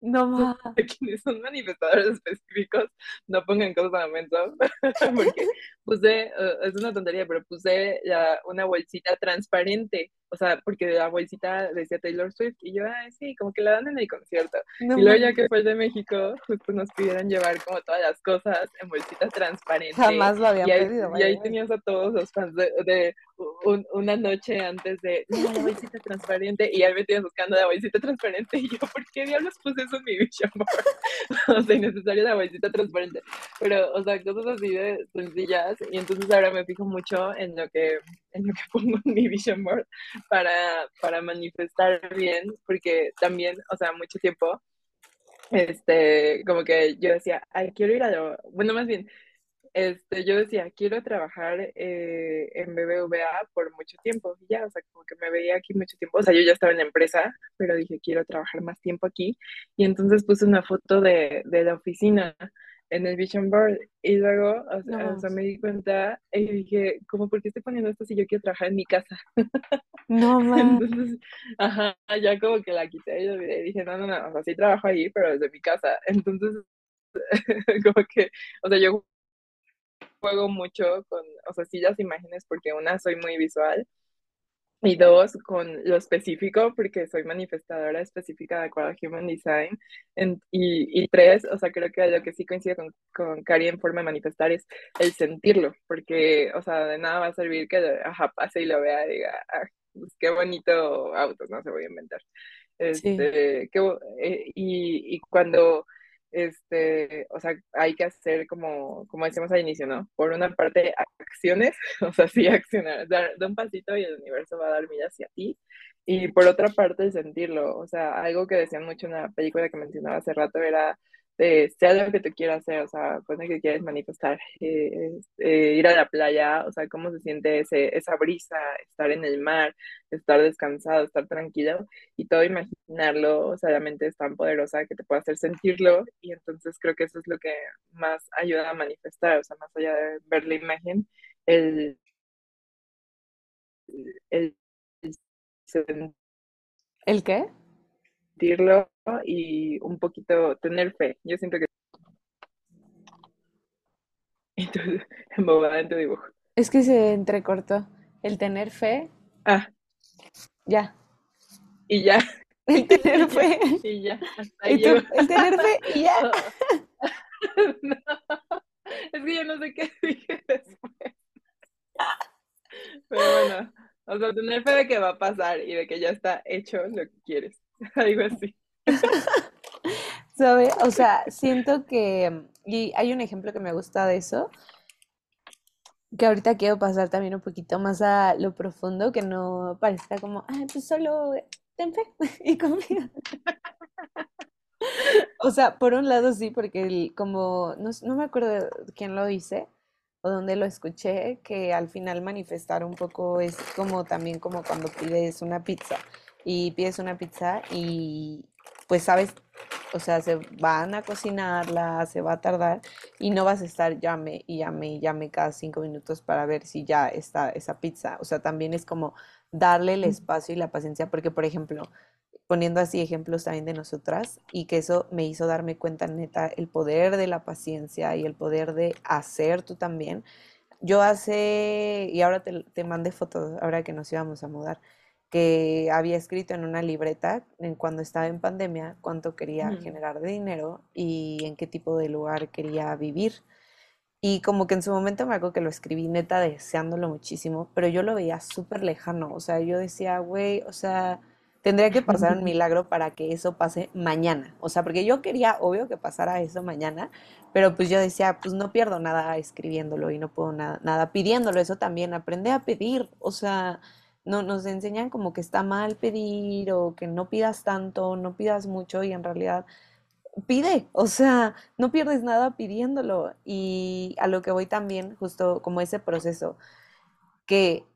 No más. Quienes son manifestadores específicos, no pongan cosas a momento. porque puse, uh, es una tontería, pero puse ya una bolsita transparente o sea, porque la bolsita decía Taylor Swift y yo, ay, sí, como que la dan en el concierto. y luego ya que fue de México, justo nos pidieron llevar como todas las cosas en bolsitas transparentes. Jamás lo habían y ahí, pedido. Y ahí tenías a todos los fans de, una noche antes de, no, la bolsita transparente, y ahí me tienes buscando la bolsita transparente, y yo, ¿por qué diablos puse eso en mi vision board? o sea, innecesaria la bolsita transparente. Pero, o sea, cosas así de sencillas, y entonces ahora me fijo mucho en lo que, en lo que pongo en mi vision board, para, para manifestar bien, porque también, o sea, mucho tiempo, este, como que yo decía, ay, quiero ir a lo, bueno, más bien, este, yo decía, quiero trabajar eh, en BBVA por mucho tiempo, y ya, o sea, como que me veía aquí mucho tiempo, o sea, yo ya estaba en la empresa, pero dije, quiero trabajar más tiempo aquí, y entonces puse una foto de, de la oficina, en el Vision Board. Y luego, o sea, me di cuenta y dije, ¿cómo por qué estoy poniendo esto si yo quiero trabajar en mi casa? No, man. Entonces, ajá, ya como que la quité y dije, no, no, no, o sea, sí trabajo ahí, pero desde mi casa. Entonces, como que, o sea, yo juego mucho con, o sea, sí las imágenes porque una, soy muy visual y dos, con lo específico, porque soy manifestadora específica de acuerdo a Human Design. y, y, tres, o sea, creo que lo que sí coincide con, con Cari en forma de manifestar es el sentirlo, porque, o sea, de nada va a servir que ajá, pase y lo vea y diga, ah, pues qué bonito auto, no se voy a inventar. Este, qué, eh, y, y cuando este, o sea, hay que hacer como, como decíamos al inicio, ¿no? Por una parte, acciones, o sea, sí accionar, dar, un pasito y el universo va a dar vida hacia ti. Y por otra parte, sentirlo, o sea, algo que decían mucho en la película que mencionaba hace rato era sea lo que te quieras hacer, o sea, pone que quieres manifestar, eh, eh, ir a la playa, o sea, cómo se siente ese, esa brisa, estar en el mar, estar descansado, estar tranquilo, y todo imaginarlo, o sea, la mente es tan poderosa que te puede hacer sentirlo, y entonces creo que eso es lo que más ayuda a manifestar, o sea, más allá de ver la imagen, el, el, el, ¿El qué? Sentirlo y un poquito tener fe. Yo siento que... Entonces, embobada en tu dibujo. Es que se entrecortó. El tener fe. Ah. Ya. Y ya. El tener fe. y ya. ¿Y tú, el tener fe y ya. no. Es que yo no sé qué dije después. Pero bueno, o sea, tener fe de que va a pasar y de que ya está hecho lo que quieres. Algo así. ¿Sabe? O sea, siento que, y hay un ejemplo que me gusta de eso, que ahorita quiero pasar también un poquito más a lo profundo, que no parezca como, ah, pues solo ten fe y confía. O sea, por un lado sí, porque el, como, no, no me acuerdo quién lo dice o dónde lo escuché, que al final manifestar un poco es como también como cuando pides una pizza y pides una pizza y pues sabes, o sea, se van a cocinarla, se va a tardar y no vas a estar llame y llame y llame cada cinco minutos para ver si ya está esa pizza. O sea, también es como darle el espacio y la paciencia, porque por ejemplo, poniendo así ejemplos también de nosotras y que eso me hizo darme cuenta neta el poder de la paciencia y el poder de hacer tú también. Yo hace, y ahora te, te mandé fotos, ahora que nos íbamos a mudar, que había escrito en una libreta en cuando estaba en pandemia cuánto quería generar de dinero y en qué tipo de lugar quería vivir. Y como que en su momento me acuerdo que lo escribí neta deseándolo muchísimo, pero yo lo veía súper lejano. O sea, yo decía, güey, o sea, tendría que pasar un milagro para que eso pase mañana. O sea, porque yo quería, obvio, que pasara eso mañana, pero pues yo decía, pues no pierdo nada escribiéndolo y no puedo nada, nada pidiéndolo. Eso también, aprende a pedir. O sea, no, nos enseñan como que está mal pedir o que no pidas tanto, no pidas mucho y en realidad pide, o sea, no pierdes nada pidiéndolo. Y a lo que voy también, justo como ese proceso, que,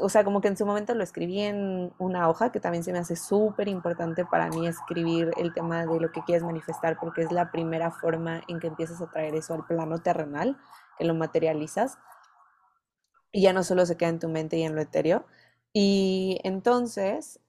o sea, como que en su momento lo escribí en una hoja, que también se me hace súper importante para mí escribir el tema de lo que quieres manifestar, porque es la primera forma en que empiezas a traer eso al plano terrenal, que lo materializas. Y ya no solo se queda en tu mente y en lo etéreo, y entonces,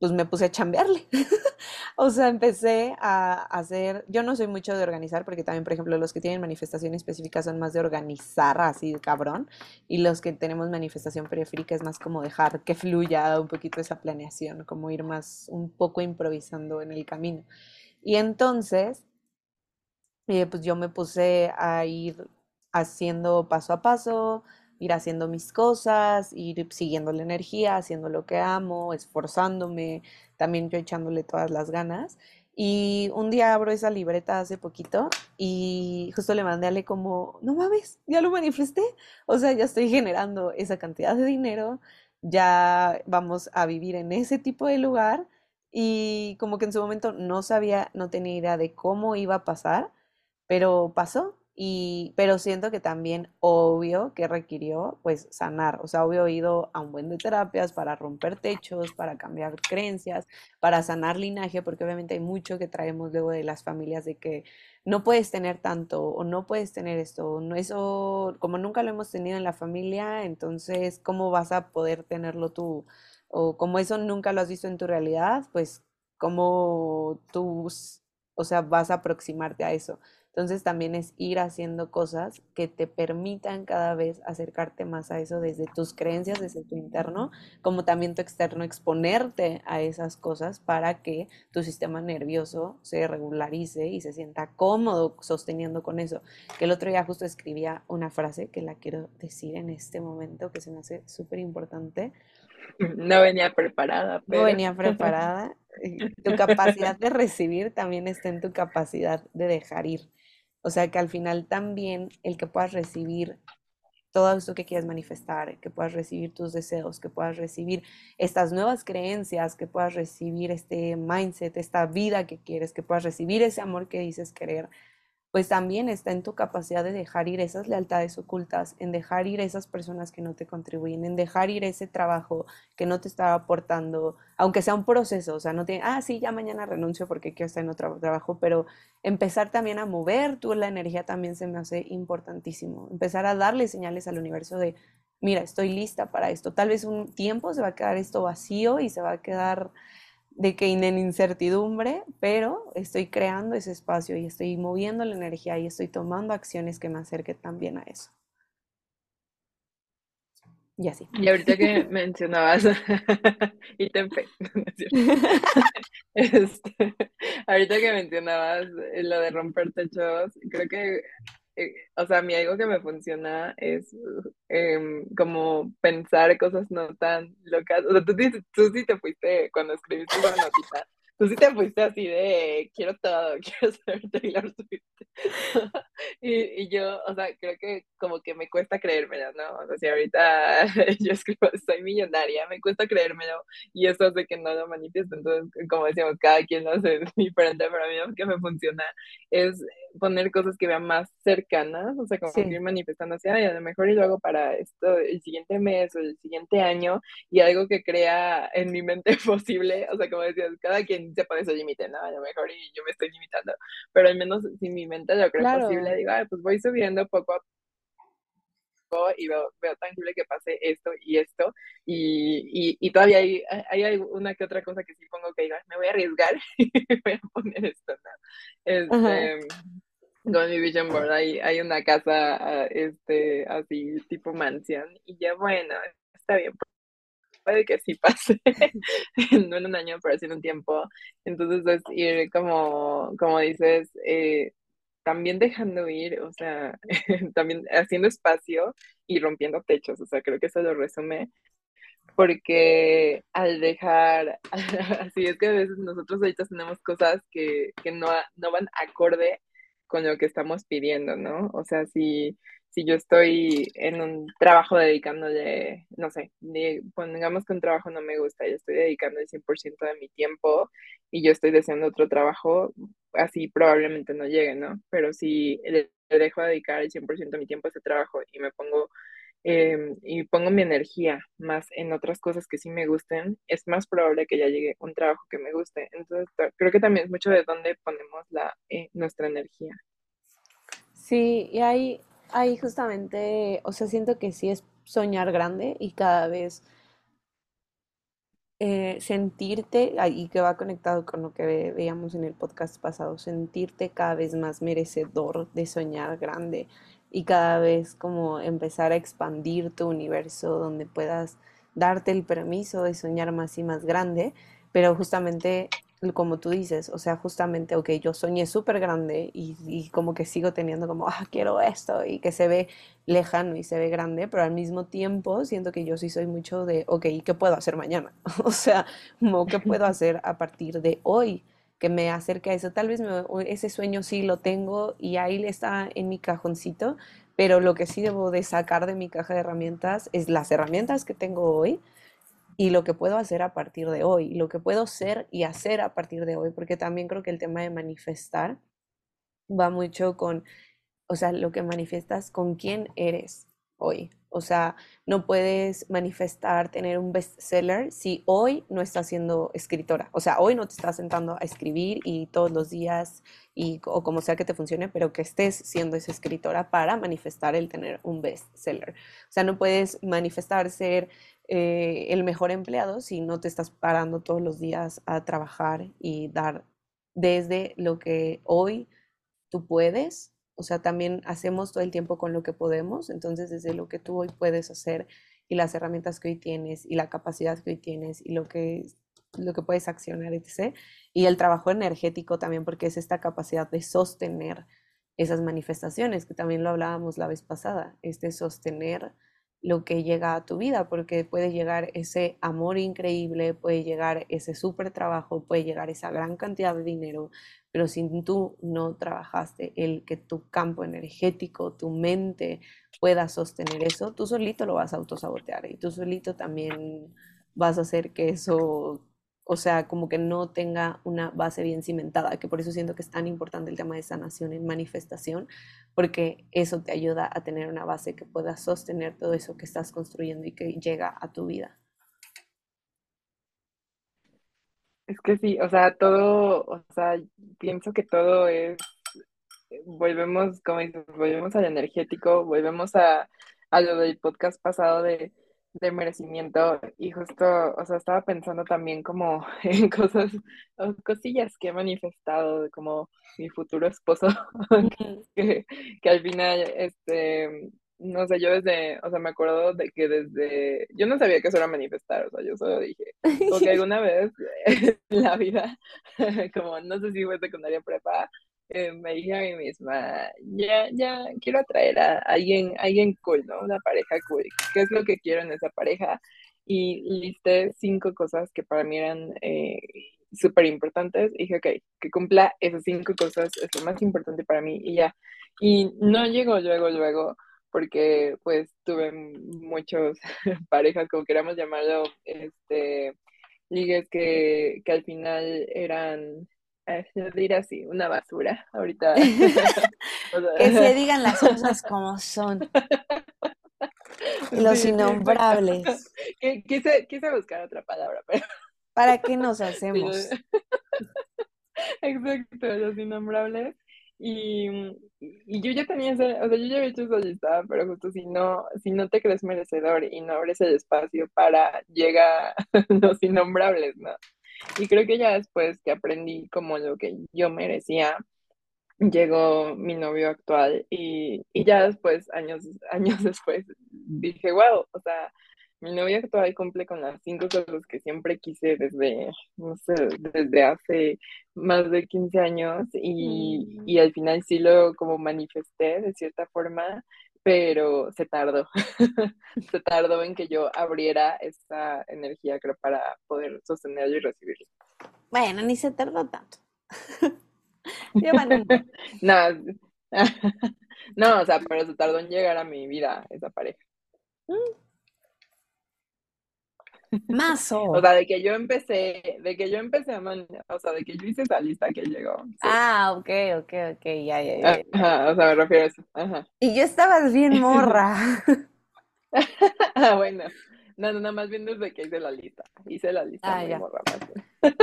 pues me puse a chambearle. o sea, empecé a hacer, yo no soy mucho de organizar, porque también, por ejemplo, los que tienen manifestación específica son más de organizar así, cabrón, y los que tenemos manifestación periférica es más como dejar que fluya un poquito esa planeación, como ir más un poco improvisando en el camino. Y entonces, eh, pues yo me puse a ir haciendo paso a paso, ir haciendo mis cosas, ir siguiendo la energía, haciendo lo que amo, esforzándome, también yo echándole todas las ganas. Y un día abro esa libreta hace poquito y justo le mandé a Ale como, no mames, ya lo manifesté. O sea, ya estoy generando esa cantidad de dinero, ya vamos a vivir en ese tipo de lugar. Y como que en su momento no sabía, no tenía idea de cómo iba a pasar, pero pasó y, pero siento que también obvio que requirió pues sanar, o sea, obvio he ido a un buen de terapias para romper techos, para cambiar creencias, para sanar linaje, porque obviamente hay mucho que traemos luego de las familias de que no puedes tener tanto o no puedes tener esto, no eso como nunca lo hemos tenido en la familia, entonces ¿cómo vas a poder tenerlo tú? O como eso nunca lo has visto en tu realidad, pues cómo tú, o sea, vas a aproximarte a eso. Entonces también es ir haciendo cosas que te permitan cada vez acercarte más a eso desde tus creencias, desde tu interno, como también tu externo, exponerte a esas cosas para que tu sistema nervioso se regularice y se sienta cómodo sosteniendo con eso. Que el otro día justo escribía una frase que la quiero decir en este momento, que se me hace súper importante. No venía preparada. Pero... No venía preparada. Tu capacidad de recibir también está en tu capacidad de dejar ir. O sea que al final también el que puedas recibir todo esto que quieres manifestar, que puedas recibir tus deseos, que puedas recibir estas nuevas creencias, que puedas recibir este mindset, esta vida que quieres, que puedas recibir ese amor que dices querer, pues también está en tu capacidad de dejar ir esas lealtades ocultas, en dejar ir esas personas que no te contribuyen, en dejar ir ese trabajo que no te está aportando, aunque sea un proceso, o sea, no te, ah, sí, ya mañana renuncio porque quiero estar en otro trabajo, pero empezar también a mover tú la energía también se me hace importantísimo, empezar a darle señales al universo de, mira, estoy lista para esto, tal vez un tiempo se va a quedar esto vacío y se va a quedar de que en incertidumbre, pero estoy creando ese espacio y estoy moviendo la energía y estoy tomando acciones que me acerquen también a eso. Y así. Y ahorita que mencionabas, y te este, ahorita que mencionabas lo de romper techos, creo que eh, o sea, a mí algo que me funciona es em, como pensar cosas no tan locas. O sea, tú, tú sí te fuiste cuando escribiste una notita tú sí te fuiste así de quiero todo, quiero ser Taylor Swift. y, y, yo, o sea, creo que como que me cuesta creérmelo, ¿no? O sea, si ahorita yo escribo soy millonaria, me cuesta creérmelo y eso hace que no lo manifiesto. Entonces, como decíamos, cada quien lo hace diferente, pero a mí lo que me funciona es poner cosas que vean más cercanas, o sea, como ir manifestando así, ay, a lo mejor y lo hago para esto el siguiente mes o el siguiente año y algo que crea en mi mente posible, o sea, como decías, cada quien se pone su límite, ¿no? A lo mejor y yo me estoy limitando, pero al menos si mi mente lo cree posible, digo, pues voy subiendo poco a poco y veo, veo tangible que pase esto y esto, y, y, todavía hay, hay una que otra cosa que sí pongo que digo, me voy a arriesgar y voy a poner esto, ¿no? Este, con mi vision board hay, hay una casa ah, este así tipo mansión y ya bueno está bien puede que sí pase, no en un año, pero sí en un tiempo. Entonces es ir como, como dices, eh, también dejando ir, o sea, también haciendo espacio y rompiendo techos, o sea, creo que eso lo resume. Porque al dejar, así es que a veces nosotros ahorita tenemos cosas que, que no, no van acorde con lo que estamos pidiendo, ¿no? O sea, si, si yo estoy en un trabajo dedicándole, no sé, pongamos que un trabajo no me gusta, yo estoy dedicando el 100% de mi tiempo y yo estoy deseando otro trabajo, así probablemente no llegue, ¿no? Pero si le, dejo dedicar el 100% de mi tiempo a ese trabajo y me pongo em, y pongo mi energía más en otras cosas que sí me gusten, es más probable que ya llegue un trabajo que me guste. Entonces, creo que también es mucho de dónde ponemos la, eh, nuestra energía. Sí, y hay, Ahí justamente, o sea, siento que sí es soñar grande y cada vez eh, sentirte, y que va conectado con lo que veíamos en el podcast pasado, sentirte cada vez más merecedor de soñar grande y cada vez como empezar a expandir tu universo donde puedas darte el permiso de soñar más y más grande, pero justamente como tú dices, o sea, justamente, ok, yo soñé súper grande y, como que sigo teniendo como, ah, quiero esto y que se ve lejano y se ve grande, pero al mismo tiempo siento que yo sí soy mucho de, ok, ¿qué puedo hacer mañana? o sea, ¿qué puedo hacer a partir de hoy? Que me acerque a eso. Tal vez ese sueño sí lo tengo y ahí está en mi cajoncito, pero lo que sí debo de sacar de mi caja de herramientas es las herramientas que tengo hoy, y lo que puedo hacer a partir de hoy, lo que puedo ser y hacer a partir de hoy, porque también creo que el tema de manifestar va mucho con, o sea, lo que manifiestas con quién eres hoy. O sea, no puedes manifestar tener un bestseller si hoy no estás siendo escritora. O sea, hoy no te estás sentando a escribir y todos los días y o como sea que te funcione, pero que estés siendo esa escritora para manifestar el tener un bestseller. O sea, no puedes manifestar ser eh, el mejor empleado si no te estás parando todos los días a trabajar y dar desde lo que hoy tú puedes. O sea, también hacemos todo el tiempo con lo que podemos, entonces desde lo que tú hoy puedes hacer y las herramientas que hoy tienes y la capacidad que hoy tienes y lo que, lo que puedes accionar, etc. Y el trabajo energético también, porque es esta capacidad de sostener esas manifestaciones, que también lo hablábamos la vez pasada, este sostener lo que llega a tu vida, porque puede llegar ese amor increíble, puede llegar ese súper trabajo, puede llegar esa gran cantidad de dinero, pero si tú no trabajaste el que tu campo energético, tu mente pueda sostener eso, tú solito lo vas a autosabotear y tú solito también vas a hacer que eso o sea, como que no tenga una base bien cimentada, que por eso siento que es tan importante el tema de sanación en manifestación, porque eso te ayuda a tener una base que pueda sostener todo eso que estás construyendo y que llega a tu vida. Es que sí, o sea, todo, o sea, pienso que todo es, volvemos, como dices, volvemos al energético, volvemos a, a lo del podcast pasado de de merecimiento y justo, o sea, estaba pensando también como en cosas, cosillas que he manifestado, como mi futuro esposo, que, que, al final, este, no sé, yo desde, o sea, me acuerdo de que desde, yo no sabía que eso era manifestar, o sea, yo solo dije, porque alguna vez en la vida, como no sé si fue secundaria prepa, eh, me dije a mí misma, ya, ya quiero atraer a alguien, alguien cool, ¿no? Una pareja cool. ¿Qué es lo que quiero en esa pareja? Y listé cinco cosas que para mí eran eh, súper importantes. Dije, ok, que cumpla esas cinco cosas es lo más importante para mí y ya. Y no llegó luego, luego, porque pues tuve muchos parejas, como queramos llamarlo, este, ligues que, que al final eran decir así, una basura ahorita. que se digan las cosas como son. Los innombrables. Quise, quise, buscar otra palabra, pero... ¿Para qué nos hacemos? Exacto, los innombrables. Y, y, yo ya tenía ese, o sea, yo ya había hecho esa lista, pero justo si no, si no te crees merecedor y no abres el espacio para llegar los innombrables, ¿no? Y creo que ya después que aprendí como lo que yo merecía, llegó mi novio actual y, y ya después, años, años después, dije, wow, o sea, mi novio actual cumple con las cinco cosas que siempre quise desde, no sé, desde hace más de 15 años y, mm. y al final sí lo como manifesté de cierta forma pero se tardó. se tardó en que yo abriera esa energía, creo, para poder sostenerlo y recibirlo. Bueno, ni se tardó tanto. no, no, o sea, pero se tardó en llegar a mi vida esa pareja. Mm. Más o. sea, de que yo empecé, de que yo empecé a man, o sea, de que yo hice esa lista que llegó. Ah, ok, ok, ok, ya, ya, ya. Ajá, o sea, me refiero a eso. Ajá. Y yo estabas bien morra. ah, bueno. No, no, nada más bien desde que hice la lista. Hice la lista ah, ya. morra.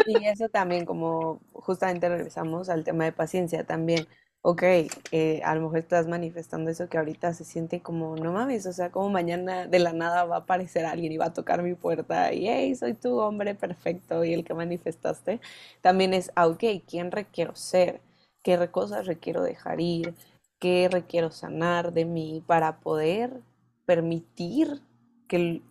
Y eso también, como justamente regresamos al tema de paciencia también ok, eh, a lo mejor estás manifestando eso que ahorita se siente como, no mames, o sea, como mañana de la nada va a aparecer alguien y va a tocar mi puerta y, hey, soy tu hombre perfecto y el que manifestaste, también es, ah, ok, ¿quién requiero ser? ¿Qué cosas requiero dejar ir? ¿Qué requiero sanar de mí para poder permitir que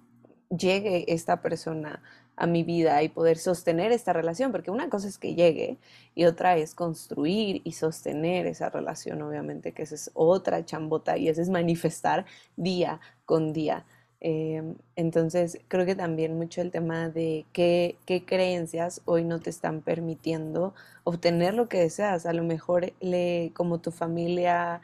llegue esta persona a mi vida y poder sostener esta relación, porque una cosa es que llegue y otra es construir y sostener esa relación, obviamente, que esa es otra chambota y eso es manifestar día con día. Em, entonces, creo que también mucho el tema de qué, qué, creencias hoy no te están permitiendo obtener lo que deseas. A lo mejor le, como tu familia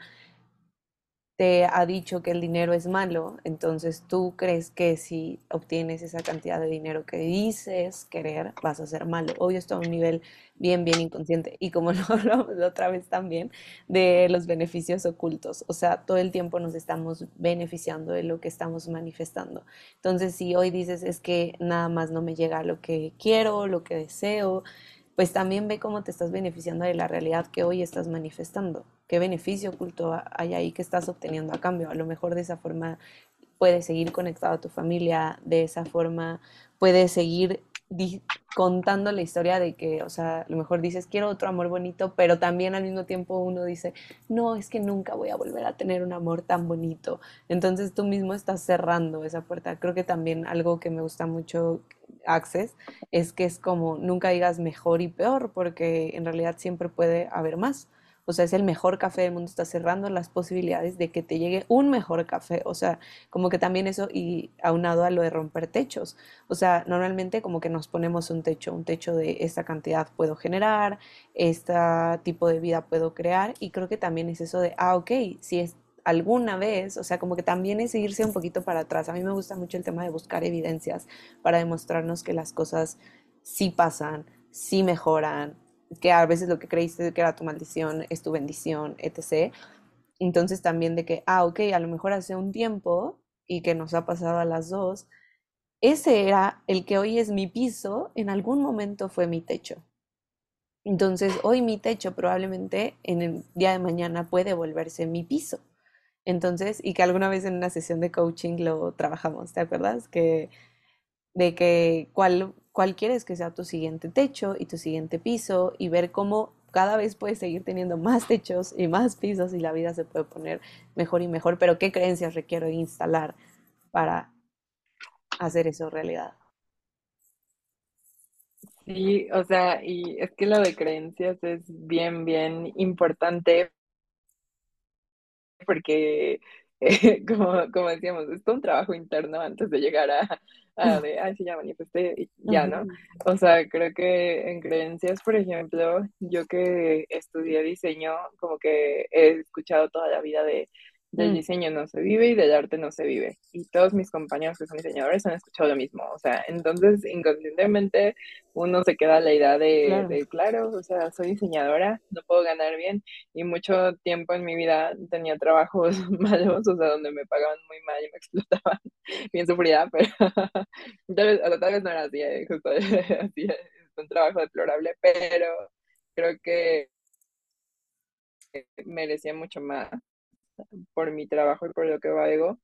te ha dicho que el dinero es malo, entonces tú crees que si obtienes esa cantidad de dinero que dices querer, vas a ser malo. Obvio, esto a un nivel bien, bien inconsciente. Y como lo hablamos otra vez también, de los beneficios ocultos. O sea, todo el tiempo nos estamos beneficiando de lo que estamos manifestando. Entonces, si hoy dices es que nada más no me llega lo que quiero, lo que deseo, pues también ve cómo te estás beneficiando de la realidad que hoy estás manifestando. ¿Qué beneficio oculto hay ahí que estás obteniendo a cambio? A lo mejor de esa forma puedes seguir conectado a tu familia, de esa forma puedes seguir contando la historia de que, o sea, a lo mejor dices, quiero otro amor bonito, pero también al mismo tiempo uno dice, no, es que nunca voy a volver a tener un amor tan bonito. Entonces tú mismo estás cerrando esa puerta. Creo que también algo que me gusta mucho Access es que es como nunca digas mejor y peor, porque en realidad siempre puede haber más. o sea, es el mejor café del mundo, está cerrando las posibilidades de que te llegue un mejor café, o sea, como que también eso y aunado a lo de romper techos, o sea, normalmente como que nos ponemos un techo, un techo de esta cantidad puedo generar, este tipo de vida puedo crear y creo que también es eso de, ah, ok, si es alguna vez, o sea, como que también es irse un poquito para atrás. A mí me gusta mucho el tema de buscar evidencias para demostrarnos que las cosas sí pasan, sí mejoran, que a veces lo que creíste que era tu maldición es tu bendición, etc. Entonces también de que, ah, ok, a lo mejor hace un tiempo y que nos ha pasado a las dos, ese era el que hoy es mi piso, en algún momento fue mi techo. Entonces hoy mi techo probablemente en el día de mañana puede volverse mi piso. Entonces, y que alguna vez en una sesión de coaching lo trabajamos, ¿te acuerdas? Que de que cuál, cuál quieres que sea tu siguiente techo y tu siguiente piso y ver cómo cada vez puedes seguir teniendo más techos y más pisos y la vida se puede poner mejor y mejor, pero qué creencias requiero instalar para hacer eso realidad. Sí, o sea, y es que lo de creencias es bien, bien importante porque, eh, como, como decíamos, es todo un trabajo interno antes de llegar a, a de, ay, sí, ya manifesté, y ya, ¿no? O sea, creo que en creencias, por ejemplo, yo que estudié diseño, como que he escuchado toda la vida de del mm. diseño no se vive y del arte no se vive. Y todos mis compañeros que son diseñadores han escuchado lo mismo. O sea, entonces inconscientemente uno se queda la idea de claro. o sea, soy diseñadora, no puedo ganar bien. Y mucho tiempo en mi vida tenía trabajos malos, o sea, donde me pagaban muy mal y me explotaban bien sufrida, pero tal, vez, tal vez no era así, eh, justo así, es un trabajo deplorable, pero creo que merecía mucho más por mi trabajo y por lo que valgo.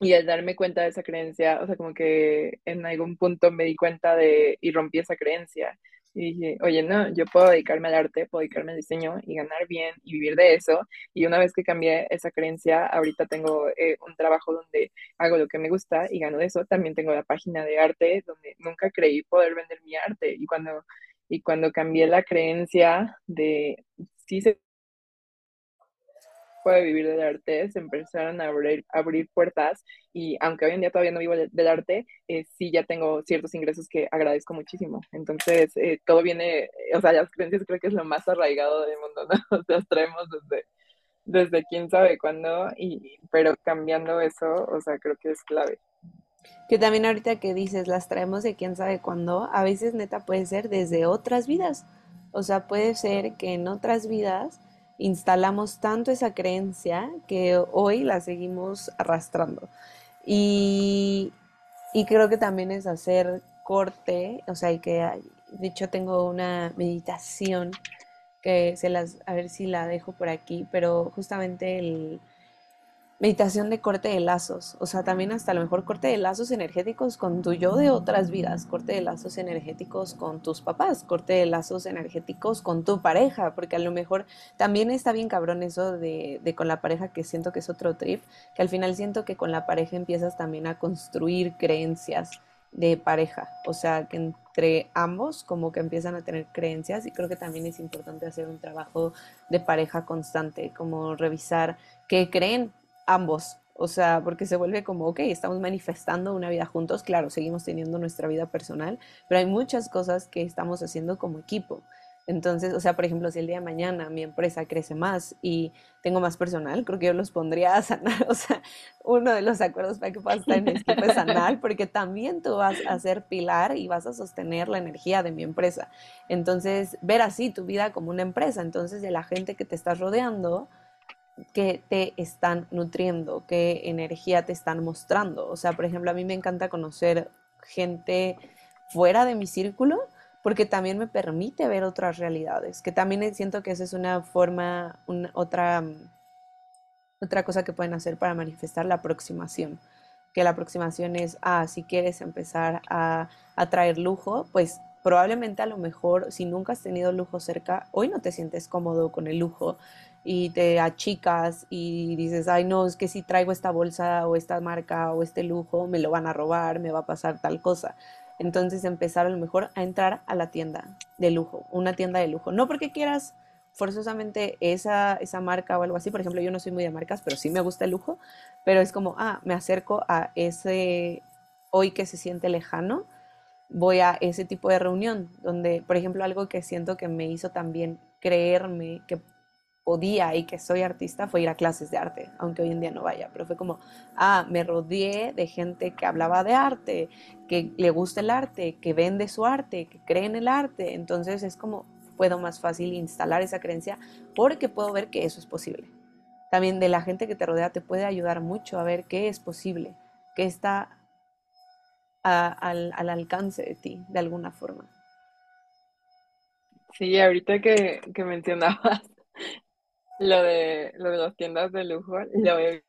Y al darme cuenta de esa creencia, o sea, como que en algún punto me di cuenta de y rompí esa creencia. Y dije, oye, no, yo puedo dedicarme al arte, puedo dedicarme al diseño y ganar bien y vivir de eso. Y una vez que cambié esa creencia, ahorita tengo eh, un trabajo donde hago lo que me gusta y gano de eso. También tengo la página de arte donde nunca creí poder vender mi arte. Y cuando, y cuando cambié la creencia de sí se puede vivir del arte, se empezaron a abrir, abrir puertas y aunque hoy en día todavía no vivo del arte, eh, sí ya tengo ciertos ingresos que agradezco muchísimo. Entonces, eh, todo viene, o sea, las creencias creo que es lo más arraigado del mundo, ¿no? Las traemos desde, desde quién sabe cuándo, y, pero cambiando eso, o sea, creo que es clave. Que también ahorita que dices, las traemos de quién sabe cuándo, a veces neta puede ser desde otras vidas. O sea, puede ser que en otras vidas instalamos tanto esa creencia que hoy la seguimos arrastrando. Y, creo que también es hacer corte, o sea, y que de hecho tengo una meditación que se las, a ver si la dejo por aquí, pero justamente el, meditación de corte de lazos, o sea, también hasta a lo mejor corte de lazos energéticos con tu yo de otras vidas, corte de lazos energéticos con tus papás, corte de lazos energéticos con tu pareja, porque a lo mejor también está bien cabrón eso de, de con la pareja que siento que es otro trip, que al final siento que con la pareja empiezas también a construir creencias de pareja, o sea, que entre ambos como que empiezan a tener creencias y creo que también es importante hacer un trabajo de pareja constante, como revisar qué creen ambos. O sea, porque se vuelve como, ok, estamos manifestando una vida juntos, claro, seguimos teniendo nuestra vida personal, pero hay muchas cosas que estamos haciendo como equipo. Entonces, o sea, por ejemplo, si el día de mañana mi empresa crece más y tengo más personal, creo que yo los pondría a sanar. O sea, uno de los acuerdos para que puedas estar en equipo es sanar, porque también tú vas a ser pilar y vas a sostener la energía de mi empresa. Entonces, ver así tu vida como una empresa. Entonces, de la gente que te estás rodeando, que te están nutriendo, qué energía te están mostrando. O sea, por ejemplo, a mí me encanta conocer gente fuera de mi círculo porque también me permite ver otras realidades, que también siento que esa es una forma, otra, otra cosa que pueden hacer para manifestar la aproximación, que la aproximación es, ah, si quieres empezar a, a traer lujo, pues probablemente a lo mejor si nunca has tenido lujo cerca, hoy no te sientes cómodo con el lujo y te achicas y dices, ay no, es que si traigo esta bolsa o esta marca o este lujo, me lo van a robar, me va a pasar tal cosa. Entonces empezar a lo mejor a entrar a la tienda de lujo, una tienda de lujo. No porque quieras forzosamente esa, esa marca o algo así. Por ejemplo, yo no soy muy de marcas, pero sí me gusta el lujo. Pero es como, ah, me acerco a ese hoy que se siente lejano, voy a ese tipo de reunión, donde, por ejemplo, algo que siento que me hizo también creerme que podía y que soy artista fue ir a clases de arte, aunque hoy en día no vaya, pero fue como, ah, me rodeé de gente que hablaba de arte, que le gusta el arte, que vende su arte, que cree en el arte, entonces es como puedo más fácil instalar esa creencia porque puedo ver que eso es posible. También de la gente que te rodea te puede ayudar mucho a ver qué es posible, qué está al, al alcance de ti, de alguna forma. Sí, ahorita que, que mencionabas lo de, lo de las tiendas de lujo, lo he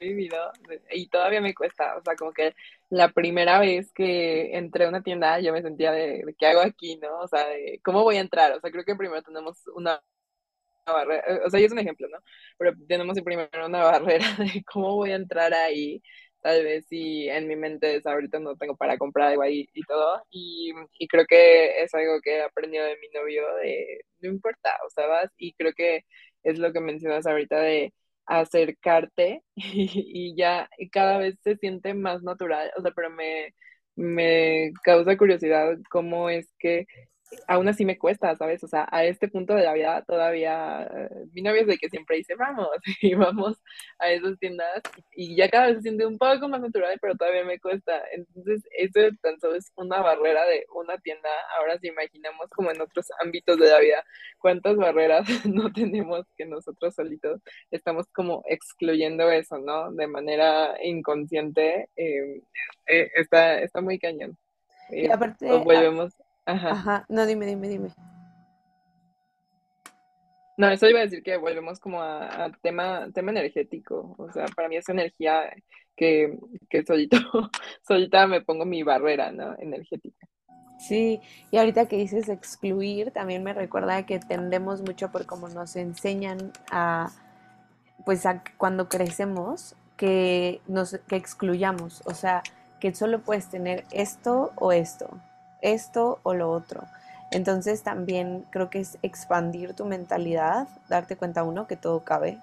vivido y todavía me cuesta, o sea, como que la primera vez que entré a una tienda yo me sentía de, ¿qué hago aquí, no? O sea, de, ¿cómo voy a entrar? O sea, creo que primero tenemos una, barrera, o sea, yo es un ejemplo, ¿no? Pero tenemos primero una barrera de cómo voy a entrar ahí tal vez si en mi mente ahorita no tengo para comprar algo ahí y todo. Y, y, creo que es algo que he aprendido de mi novio de no importa, o sea, y creo que es lo que mencionas ahorita de acercarte y, ya cada vez se siente más natural, o sea, pero me, me causa curiosidad cómo es que aún así me cuesta, ¿sabes? O sea, a este punto de la vida todavía, eh, mi novio es de que siempre dice, vamos, y vamos a esas tiendas, y ya cada vez se siente un poco más natural, pero todavía me cuesta. Entonces, eso tan solo es una barrera de una tienda. Ahora si imaginamos como en otros ámbitos de la vida, cuántas barreras no tenemos que nosotros solitos estamos como excluyendo eso, ¿no? De manera inconsciente, em, eh, está, está muy cañón. y aparte, volvemos Ajá. No, dime, dime, dime. No, eso iba a decir que volvemos como a, tema, tema energético. O sea, para mí es energía que, que solito, solita me pongo mi barrera, ¿no? Energética. Sí, y ahorita que dices excluir, también me recuerda que tendemos mucho por cómo nos enseñan a, pues a, cuando crecemos, que nos que excluyamos, o sea, que solo puedes tener esto o esto, esto o lo otro. Entonces también creo que es expandir tu mentalidad, darte cuenta uno que todo cabe,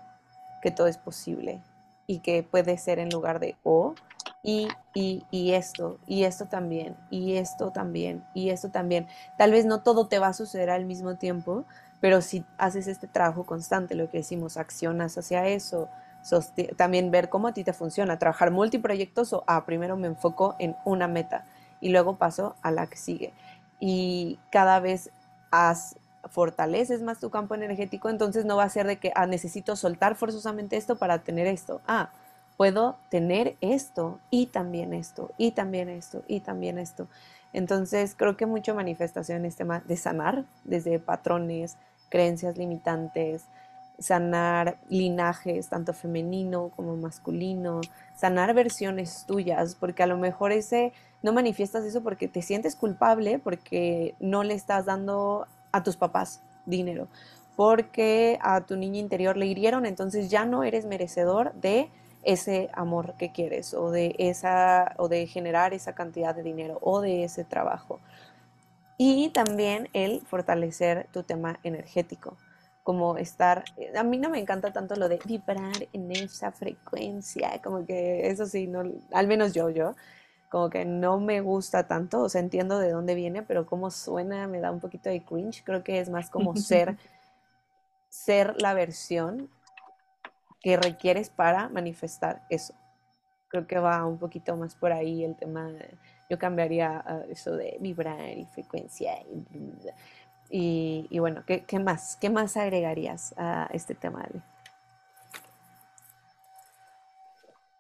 que todo es posible y que puede ser en lugar de o y, y, y, esto, y esto también, y esto también, y esto también. Tal vez no todo te va a suceder al mismo tiempo, pero si haces este trabajo constante, lo que decimos, accionas hacia eso, también ver cómo a ti te funciona, trabajar multiproyectos o, ah, primero me enfoco en una meta y luego paso a la que sigue. Y cada vez has, fortaleces más tu campo energético, entonces no va a ser de que ah, necesito soltar forzosamente esto para tener esto. Ah, puedo tener esto y también esto y también esto y también esto. Entonces creo que mucho manifestación es tema de sanar desde patrones, creencias limitantes, sanar linajes, tanto femenino como masculino, sanar versiones tuyas, porque a lo mejor ese no manifiestas eso porque te sientes culpable, porque no le estás dando a tus papás dinero, porque a tu niña interior le hirieron, entonces ya no eres merecedor de ese amor que quieres o de esa o de generar esa cantidad de dinero o de ese trabajo. Y también el fortalecer tu tema energético como estar, a mí no me encanta tanto lo de vibrar en esa frecuencia, como que eso sí, no, al menos yo, yo, como que no me gusta tanto, o sea, entiendo de dónde viene, pero cómo suena me da un poquito de cringe, creo que es más como ser, ser la versión que requieres para manifestar eso. Creo que va un poquito más por ahí el tema, yo cambiaría ah, eso de vibrar y frecuencia. Y, y, bueno, ¿qué, más? ¿Qué más agregarías a este tema?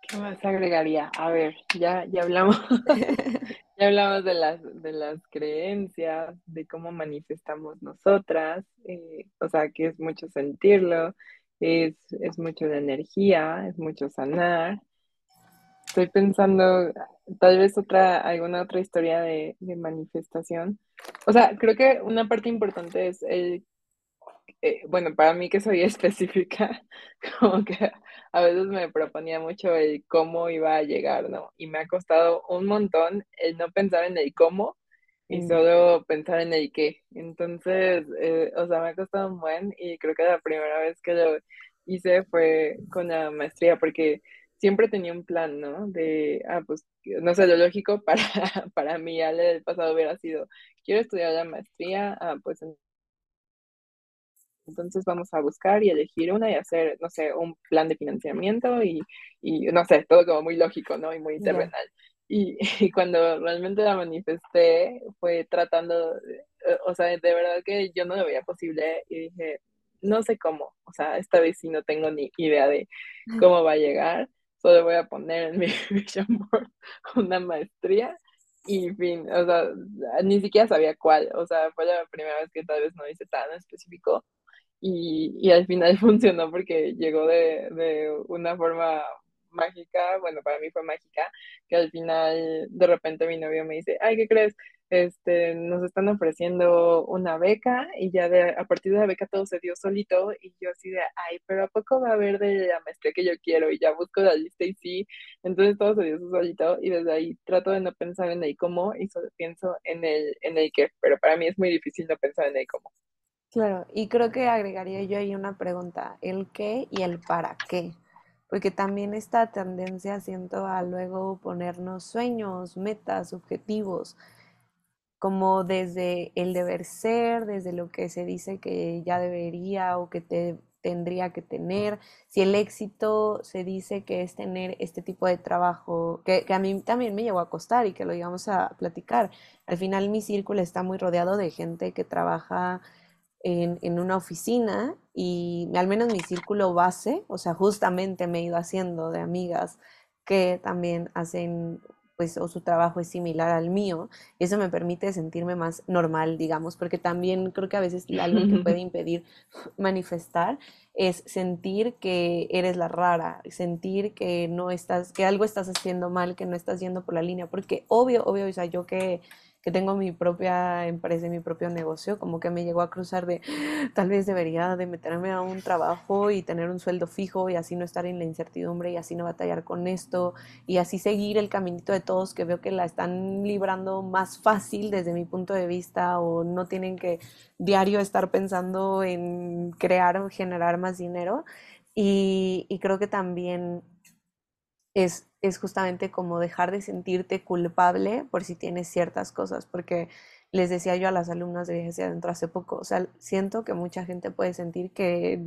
¿Qué más agregaría? A ver, ya, ya hablamos, ya hablamos de las, de las creencias, de cómo manifestamos nosotras, eh, o sea, que es mucho sentirlo, es, es mucho de energía, es mucho sanar. Estoy pensando, tal vez otra, alguna otra historia de, de manifestación. O sea, creo que una parte importante es el, eh, bueno, para mí que soy específica, como que a veces me proponía mucho el cómo iba a llegar, ¿no? Y me ha costado un montón el no pensar en el cómo, y solo pensar en el qué. Entonces, eh, o sea, me ha costado un buen y creo que la primera vez que lo hice fue con la maestría, porque siempre tenía un plan, ¿no? De, ah, pues, no sé, lo lógico para, para mí, al del pasado hubiera sido, quiero estudiar la maestría, ah, pues entonces vamos a buscar y elegir una y hacer, no sé, un plan de financiamiento y, y no sé, todo como muy lógico, ¿no? Y muy terrenal. Y, y, cuando realmente la manifesté fue tratando, o sea, de verdad que yo no lo veía posible y dije, no sé cómo, o sea, esta vez sí no tengo ni idea de cómo va a llegar, solo voy a poner en mi vision board una maestría y fin, o sea, ni siquiera sabía cuál, o sea, fue la primera vez que tal vez no hice tan específico y, y al final funcionó porque llegó de, de una forma mágica, bueno, para mí fue mágica, que al final de repente mi novio me dice, ay, ¿qué crees? Este, nos están ofreciendo una beca y ya de, a partir de la beca todo se dio solito y yo así de, ay, pero ¿a poco va a haber de la maestría que yo quiero? Y ya busco la lista y sí, entonces todo se dio solito y desde ahí trato de no pensar en el cómo y solo pienso en el, en el qué, pero para mí es muy difícil no pensar en el cómo. Claro, y creo que agregaría yo ahí una pregunta, el qué y el para qué porque también esta tendencia siento a luego ponernos sueños, metas, objetivos, como desde el deber ser, desde lo que se dice que ya debería o que te tendría que tener, si el éxito se dice que es tener este tipo de trabajo, que, que, a mí también me llegó a costar y que lo íbamos a platicar. Al final mi círculo está muy rodeado de gente que trabaja en, una oficina y al menos mi círculo base, o sea, justamente me he ido haciendo de amigas que también hacen, pues, o su trabajo es similar al mío, y eso me permite sentirme más normal, digamos, porque también creo que a veces algo que puede impedir manifestar es sentir que eres la rara, sentir que no estás, que algo estás haciendo mal, que no estás yendo por la línea, porque obvio, obvio, o sea, yo que que tengo mi propia empresa y mi propio negocio, como que me llegó a cruzar de tal vez debería de meterme a un trabajo y tener un sueldo fijo y así no estar en la incertidumbre y así no batallar con esto y así seguir el caminito de todos que veo que la están librando más fácil desde mi punto de vista o no tienen que diario estar pensando en crear o generar más dinero. Y creo que también es, es justamente como dejar de sentirte culpable por si tienes ciertas cosas, porque les decía yo a las alumnas de Viajes Adentro hace poco, o sea, siento que mucha gente puede sentir que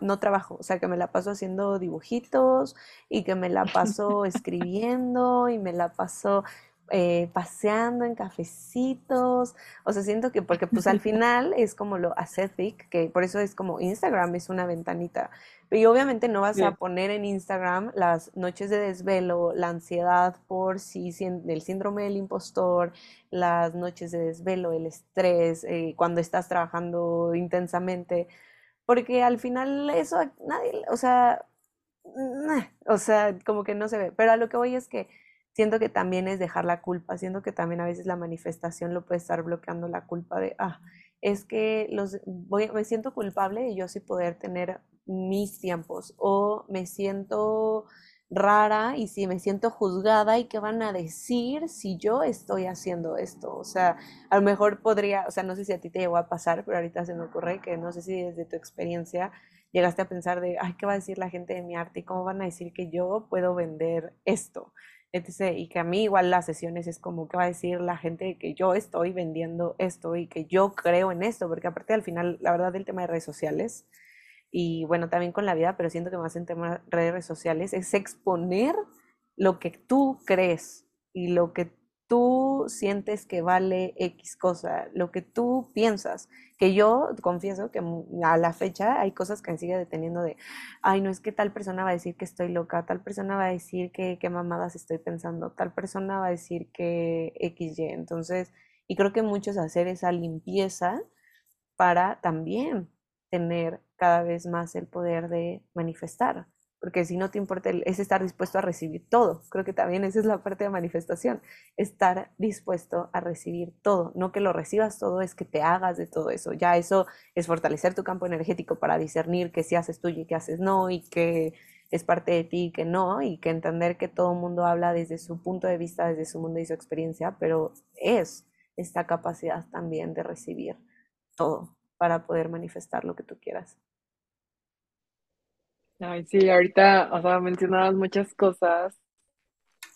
no trabajo, o sea, que me la paso haciendo dibujitos y que me la paso escribiendo y me la paso eh, paseando en cafecitos, o sea, siento que porque pues al final es como lo ascetic, que por eso es como Instagram es una ventanita, y obviamente no vas a poner en Instagram las noches de desvelo, la ansiedad por si el síndrome del impostor, las noches de desvelo, el estrés, eh, cuando estás trabajando intensamente, porque al final eso nadie, o sea, o sea, como que no se ve, pero a lo que voy es que siento que también es dejar la culpa, siento que también a veces la manifestación lo puede estar bloqueando la culpa de, ah, es que los, voy, me siento culpable y yo sí poder tener mis tiempos o me siento rara y si me siento juzgada y qué van a decir si yo estoy haciendo esto. O sea, a lo mejor podría, o sea, no sé si a ti te llegó a pasar, pero ahorita se me ocurre que no sé si desde tu experiencia llegaste a pensar de, ay, ¿qué va a decir la gente de mi arte y cómo van a decir que yo puedo vender esto? Y que a mí igual las sesiones es como que va a decir la gente que yo estoy vendiendo esto y que yo creo en esto, porque aparte al final, la verdad, del tema de redes sociales, y bueno, también con la vida, pero siento que más en temas de redes sociales, es exponer lo que tú crees y lo que tú sientes que vale X cosa, lo que tú piensas, que yo confieso que a la fecha hay cosas que me sigue deteniendo de, ay, no es que tal persona va a decir que estoy loca, tal persona va a decir que qué mamadas estoy pensando, tal persona va a decir que XY. Entonces, y creo que muchos hacer esa limpieza para también tener cada vez más el poder de manifestar porque si no te importa, es estar dispuesto a recibir todo. Creo que también esa es la parte de manifestación, estar dispuesto a recibir todo, no que lo recibas todo, es que te hagas de todo eso. Ya eso es fortalecer tu campo energético para discernir que si haces tuyo y que haces no, y que es parte de ti y que no, y que entender que todo el mundo habla desde su punto de vista, desde su mundo y su experiencia, pero es esta capacidad también de recibir todo para poder manifestar lo que tú quieras. Ay, sí, ahorita, o sea, mencionabas muchas cosas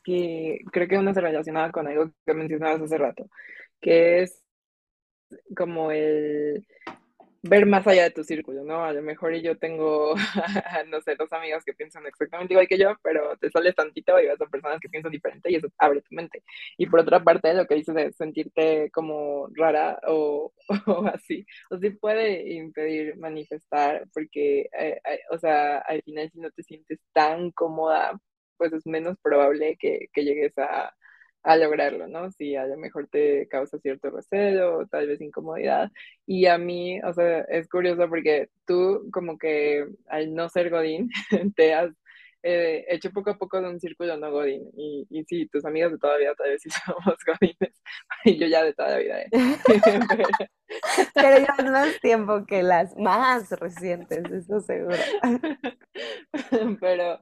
que creo que una se relacionaba con algo que mencionabas hace rato, que es como el ver más allá de tu círculo, ¿no? A lo mejor yo tengo, no sé, dos amigos que piensan exactamente igual que yo, pero te sales tantito y vas a personas que piensan diferente y eso abre tu mente. Y por otra parte, lo que dices de sentirte como rara o, o así, o sí puede impedir manifestar, porque, eh, eh, o sea, al final si no te sientes tan cómoda, pues es menos probable que, que llegues a a lograrlo, ¿no? Si a lo mejor te causa cierto recelo o tal vez incomodidad. Y a mí, o sea, es curioso porque tú como que al no ser Godín, te has eh, hecho poco a poco de un círculo no Godín. Y, y sí, tus amigas de toda vida tal vez sí somos Godines. Y yo ya de toda la vida. ¿eh? Pero llevas más tiempo que las más recientes, eso seguro. Pero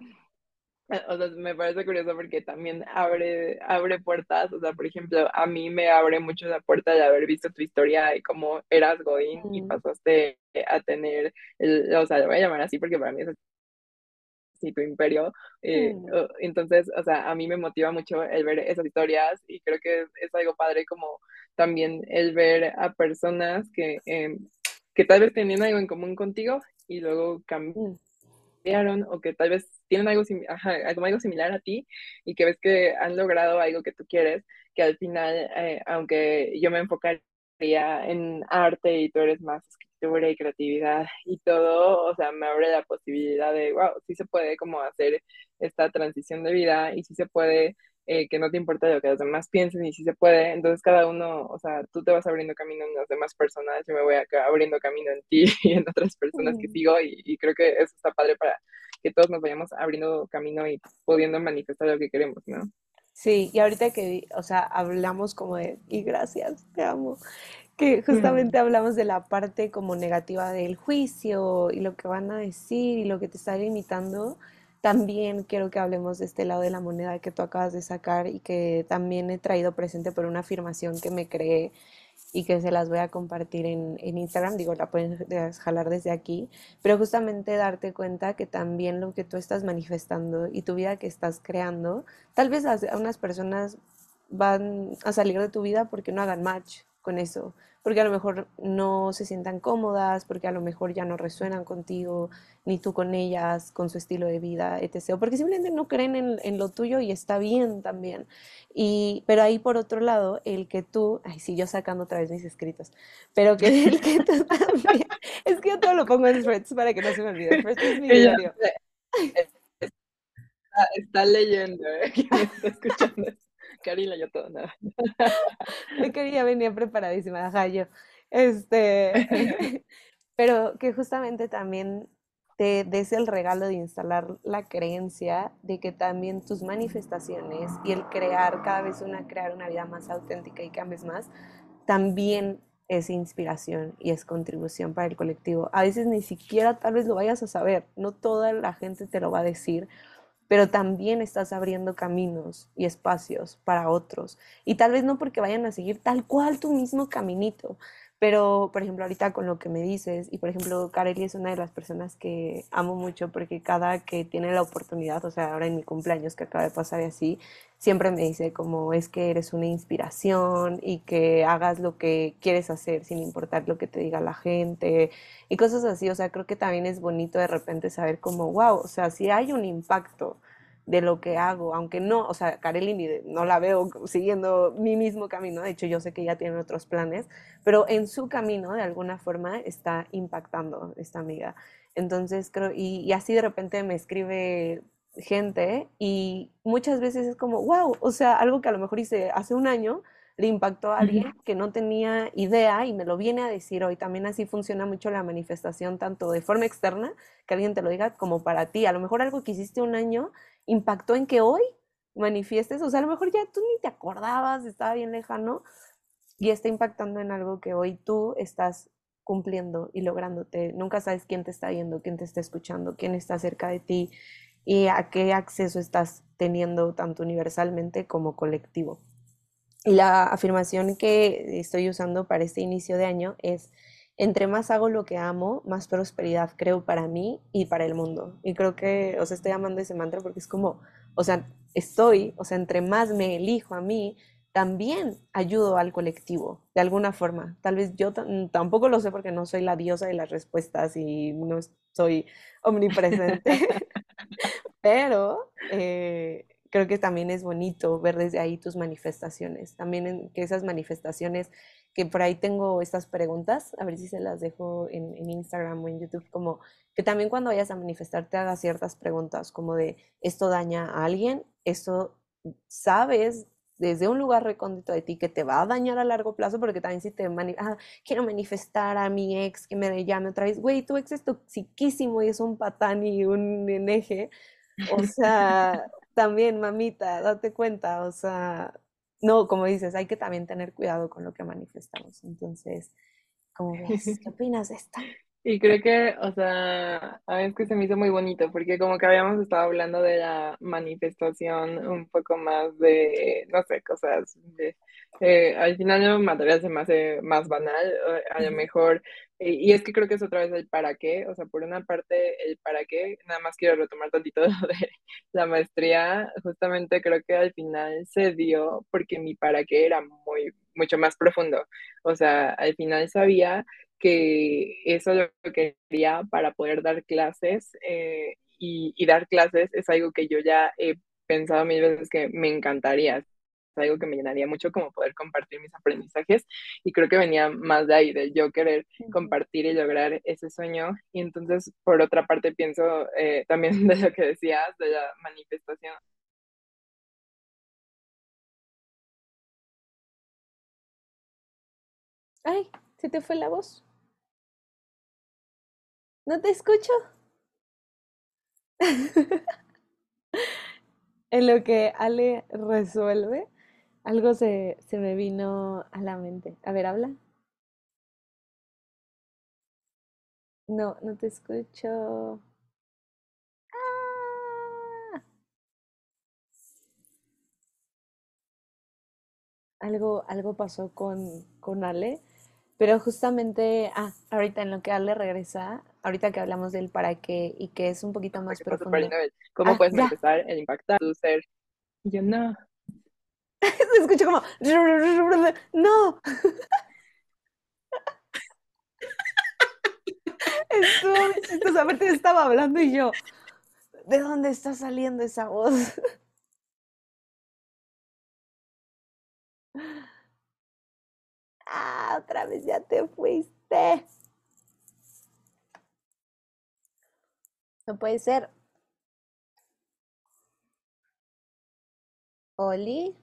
o sea, me parece curioso porque también abre, abre puertas, o sea, por ejemplo, a mí me abre mucho la puerta de haber visto tu historia y cómo eras Godín y pasaste a tener, el, o sea, lo voy a llamar así porque para mí es así tu imperio, eh, mm. entonces, o sea, a mí me motiva mucho el ver esas historias y creo que es, algo padre como también el ver a personas que, em, que tal vez tenían algo en común contigo y luego o que tal vez tienen algo, algo similar a ti y que ves que han logrado algo que tú quieres, que al final, eh, aunque yo me enfocaría en arte y tú eres más escritura y creatividad y todo, o sea, me abre la posibilidad de, wow, sí se puede como hacer esta transición de vida y sí se puede eh, que no te importa lo que los demás piensen y si se puede, entonces cada uno, o sea, tú te vas abriendo camino en las demás personas, yo me voy acá abriendo camino en ti y en otras personas que sigo y, y, creo que eso está padre para que todos nos vayamos abriendo camino y pudiendo manifestar lo que queremos, ¿no? Sí, y ahorita que, o sea, hablamos como de, y gracias, te amo, que justamente hablamos de la parte como negativa del juicio y lo que van a decir y lo que te está limitando, también quiero que hablemos de este lado de la moneda que tú acabas de sacar y que también he traído presente por una afirmación que me creé y que se las voy a compartir en, en, Instagram, digo, la pueden jalar desde aquí, pero justamente darte cuenta que también lo que tú estás manifestando y tu vida que estás creando, tal vez a, unas personas van a salir de tu vida porque no hagan match con eso, porque a lo mejor no se sientan cómodas, porque a lo mejor ya no resuenan contigo, ni tú con ellas, con su estilo de vida, etc. porque simplemente no creen en, lo tuyo y está bien también. Y, pero ahí por otro lado, el que tú, ay, sí, yo sacando otra vez mis escritos, pero que el que tú también, es que yo todo lo pongo en threads para que no se me olvide. es mi diario. Está, está leyendo, ¿eh? está escuchando. Karina, yo todo, nada. Yo quería venir preparadísima, ajá, yo. Este, pero que justamente también te des el regalo de instalar la creencia de que también tus manifestaciones y el crear cada vez una, crear una vida más auténtica y cambies más, también es inspiración y es contribución para el colectivo. A veces ni siquiera tal vez lo vayas a saber, no toda la gente te lo va a decir, pero también estás abriendo caminos y espacios para otros. Y tal vez no porque vayan a seguir tal cual tu mismo caminito, pero, por ejemplo, ahorita con lo que me dices, y por ejemplo, Kareli es una de las personas que amo mucho porque cada que tiene la oportunidad, o sea, ahora en mi cumpleaños que acaba de pasar y así, siempre me dice como es que eres una inspiración y que hagas lo que quieres hacer sin importar lo que te diga la gente y cosas así. O sea, creo que también es bonito de repente saber como, wow, o sea, si hay un impacto de lo que hago, aunque no, o sea, Kareli no la veo siguiendo mi mismo camino, de hecho yo sé que ella tiene otros planes, pero en su camino de alguna forma está impactando esta amiga. Entonces creo, y, y así de repente me escribe gente y muchas veces es como, wow, o sea, algo que a lo mejor hice hace un año le impactó a alguien que no tenía idea y me lo viene a decir hoy. También así funciona mucho la manifestación, tanto de forma externa, que alguien te lo diga, como para ti. A lo mejor algo que hiciste un año impactó en que hoy manifiestes, o sea, a lo mejor ya tú ni te acordabas, estaba bien lejano y está impactando en algo que hoy tú estás cumpliendo y lográndote. Nunca sabes quién te está viendo, quién te está escuchando, quién está cerca de ti y a qué acceso estás teniendo tanto universalmente como colectivo. Y la afirmación que estoy usando para este inicio de año es, entre más hago lo que amo, más prosperidad creo para mí y para el mundo. Y creo que, o sea, estoy amando ese mantra porque es como, o sea, estoy, o sea, entre más me elijo a mí, también ayudo al colectivo, de alguna forma. Tal vez yo tampoco lo sé porque no soy la diosa de las respuestas y no soy omnipresente, pero eh, creo que también es bonito ver desde ahí tus manifestaciones. También en, que esas manifestaciones, que por ahí tengo estas preguntas, a ver si se las dejo en, en Instagram o en YouTube, como que también cuando vayas a manifestar te hagas ciertas preguntas, como de, ¿esto daña a alguien? ¿Esto sabes desde un lugar recóndito de ti que te va a dañar a largo plazo, porque también si te ah, quiero manifestar a mi ex que me llame otra vez, güey, tu ex es toxiquísimo y es un patán y un eneje, o sea, también mamita, date cuenta, o sea, no, como dices, hay que también tener cuidado con lo que manifestamos, entonces, ¿cómo ves? ¿Qué opinas de esto? Y creo que, o sea, a mí es que se me hizo muy bonito, porque como que habíamos estado hablando de la manifestación un poco más de, no sé, cosas de, eh, al final el material se me hace más banal, a lo mejor, y es que creo que es otra vez el para qué, o sea, por una parte el para qué, nada más quiero retomar tantito de la maestría, justamente creo que al final se dio porque mi para qué era muy, mucho más profundo, o sea, al final sabía que eso lo quería para poder dar clases eh, y, dar clases es algo que yo ya he pensado mil veces que me encantaría, es algo que me llenaría mucho como poder compartir mis aprendizajes y creo que venía más de ahí, de yo querer compartir y lograr ese sueño. Y entonces por otra parte pienso eh, también de lo que decías, de la manifestación. Ay, se te fue la voz. No te escucho. en lo que Ale resuelve, algo se, se me vino a la mente. A ver, habla. No, no te escucho. Ah. Algo, algo pasó con, con Ale, pero justamente, ah, ahorita en lo que Ale regresa, ahorita que hablamos del para qué y que es un poquito más profundo. ¿Cómo ah, puedes empezar a impactar tu ser? yo no. Se escucha como, no. Esto, a ver, te estaba hablando y yo, ¿de dónde está saliendo esa voz? Ah, otra vez ya te fuiste. No puede ser. Oli.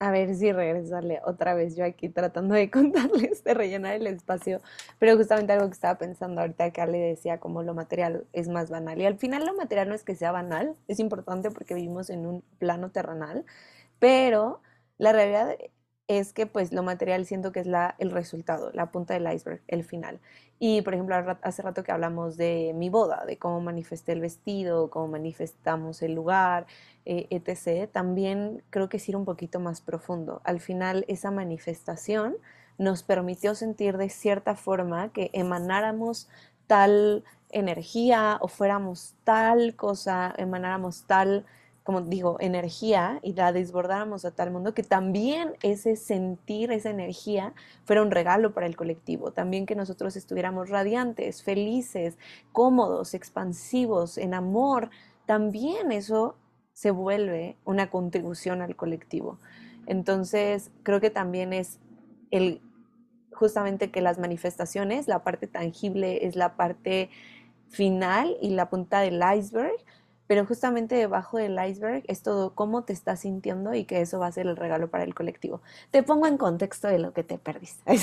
A ver si regresarle otra vez yo aquí tratando de contarles, de rellenar el espacio, pero justamente algo que estaba pensando ahorita que Ale decía como lo material es más banal y al final lo material no es que sea banal, es importante porque vivimos en un plano terrenal, pero la realidad es que pues lo material siento que es la, el resultado, la punta del iceberg, el final. Y por ejemplo, hace rato que hablamos de mi boda, de cómo manifesté el vestido, cómo manifestamos el lugar, eh, etc., también creo que es ir un poquito más profundo. Al final, esa manifestación nos permitió sentir de cierta forma que emanáramos tal energía o fuéramos tal cosa, emanáramos tal como digo, energía y la desbordáramos a tal mundo, que también ese sentir, esa energía, fuera un regalo para el colectivo. También que nosotros estuviéramos radiantes, felices, cómodos, expansivos, en amor, también eso se vuelve una contribución al colectivo. Entonces, creo que también es el justamente que las manifestaciones, la parte tangible es la parte final y la punta del iceberg, pero justamente debajo del iceberg es todo cómo te estás sintiendo y que eso va a ser el regalo para el colectivo. Te pongo en contexto de lo que te perdiste.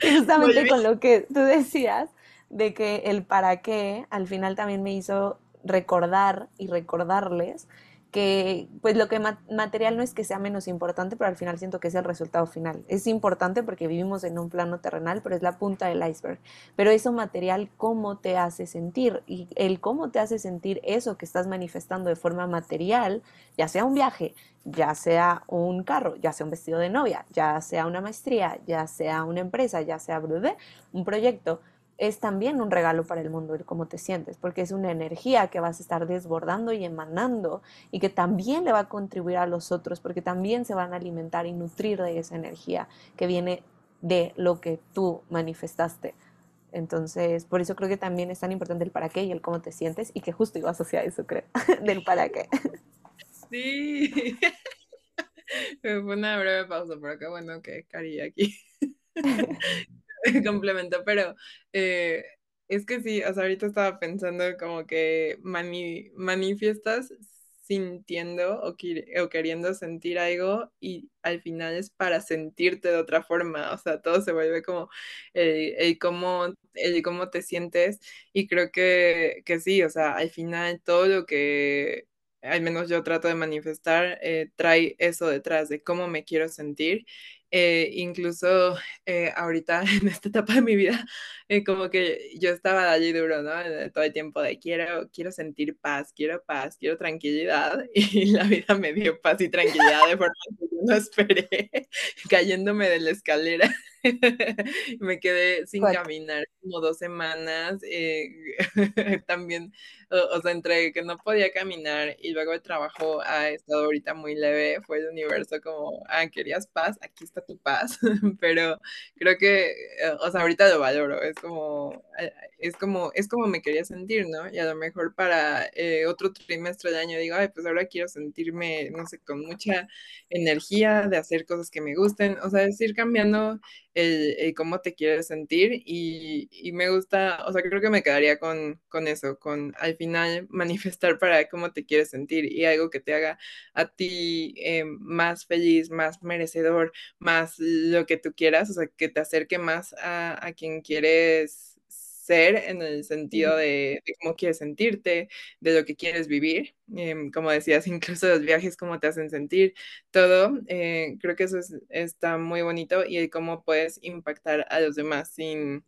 justamente con lo que tú decías, de que el para qué al final también me hizo recordar y recordarles que pues lo que material no es que sea menos importante, pero al final siento que es el resultado final. Es importante porque vivimos en un plano terrenal, pero es la punta del iceberg. Pero eso material, ¿cómo te hace sentir? Y el cómo te hace sentir eso que estás manifestando de forma material, ya sea un viaje, ya sea un carro, ya sea un vestido de novia, ya sea una maestría, ya sea una empresa, ya sea un proyecto, es también un regalo para el mundo el cómo te sientes, porque es una energía que vas a estar desbordando y emanando y que también le va a contribuir a los otros, porque también se van a alimentar y nutrir de esa energía que viene de lo que tú manifestaste. Entonces, por eso creo que también es tan importante el para qué y el cómo te sientes y que justo ibas hacia eso, creo, del para qué. Sí. Fue una breve pausa, pero qué bueno que Cari aquí. complemento, pero eh, es que sí, o sea, ahorita estaba pensando como que manifiestas sintiendo o, queriendo sentir algo y al final es para sentirte de otra forma, o sea, todo se vuelve como el, cómo, el cómo te sientes y creo que, que sí, o sea, al final todo lo que al menos yo trato de manifestar, eh, trae eso detrás de cómo me quiero sentir eh, incluso eh, ahorita en esta etapa de mi vida, eh, como que yo estaba allí duro, ¿no? Todo el tiempo de quiero, quiero sentir paz, quiero paz, quiero tranquilidad, y la vida me dio paz y tranquilidad de forma que yo no esperé, cayéndome de la escalera. me quedé sin caminar como dos semanas. también, o, sea, entre que no podía caminar y luego el trabajo ha estado ahorita muy leve, fue el universo como, ah, querías paz, aquí está tu paz. Pero creo que, o sea, ahorita lo valoro, es como, eh, es como, es como me quería sentir, ¿no? Y a lo mejor para eh, otro trimestre de año digo, ay, pues ahora quiero sentirme, no sé, con mucha energía de hacer cosas que me gusten, o sea, es ir cambiando el, cómo te quieres sentir y, y, me gusta, o sea, creo que me quedaría con, con eso, con al final manifestar para cómo te quieres sentir y algo que te haga a ti eh, más feliz, más merecedor, más lo que tú quieras, o sea, que te acerque más a, a quien quieres ser en el sentido de, cómo quieres sentirte, de lo que quieres vivir. Em, como decías, incluso los viajes, cómo te hacen sentir, todo. Eh, creo que eso está muy bonito y cómo puedes impactar a los demás sin,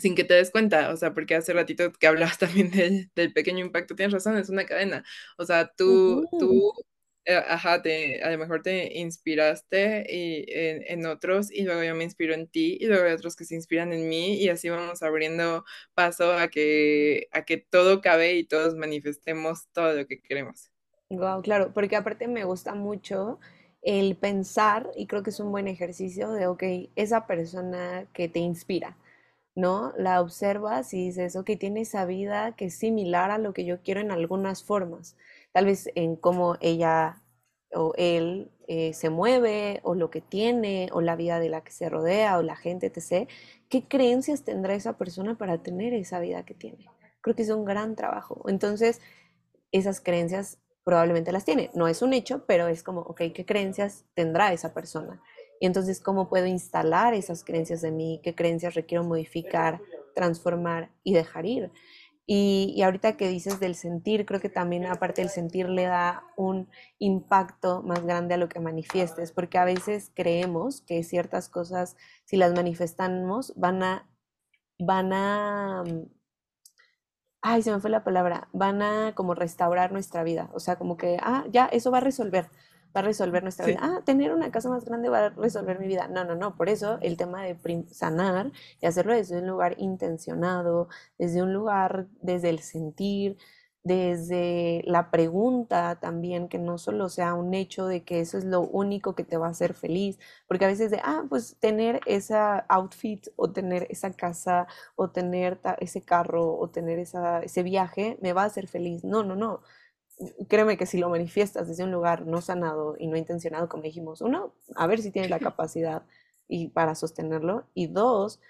sin que te des cuenta, o sea, porque hace ratito que hablabas también del, del pequeño impacto, tienes razón, es una cadena, o sea, tú, tú eh, ajá, te, a lo mejor te inspiraste y, en, otros y luego yo me inspiro en ti y luego hay otros que se inspiran en mí y así vamos abriendo paso a que, a que todo cabe y todos manifestemos todo lo que queremos. Wow, claro, porque aparte me gusta mucho el pensar y creo que es un buen ejercicio de, ok, esa persona que te inspira, ¿no? La observas y dices, ok, tiene esa vida que es similar a lo que yo quiero en algunas formas tal vez en cómo ella o él eh, se mueve o lo que tiene o la vida de la que se rodea o la gente, etc. ¿Qué creencias tendrá esa persona para tener esa vida que tiene? Creo que es un gran trabajo. Entonces, esas creencias probablemente las tiene. No es un hecho, pero es como, ok, ¿qué creencias tendrá esa persona? Y entonces, ¿cómo puedo instalar esas creencias de mí? ¿Qué creencias requiero modificar, transformar y dejar ir? Y, ahorita que dices del sentir, creo que también aparte del sentir le da un impacto más grande a lo que manifiestes, porque a veces creemos que ciertas cosas, si las manifestamos, van a, van a, mm, ay, se me fue la palabra, van a como restaurar nuestra vida, o sea, como que, ah, ya, eso va a resolver va a resolver nuestra vida. Ah, tener una casa más grande va a resolver mi vida. No, no, no. Por eso el tema de sanar y hacerlo desde un lugar intencionado, desde un lugar, desde el sentir, desde la pregunta también, que no solo sea un hecho de que eso es lo único que te va a hacer feliz, porque a veces de, ah, pues tener esa outfit o tener esa casa o tener ese carro o tener esa, ese viaje me va a hacer feliz. No, no, no créeme que si lo manifiestas desde un lugar no sanado y no intencionado, como dijimos, uno, a ver si tienes la capacidad y para sostenerlo, y dos,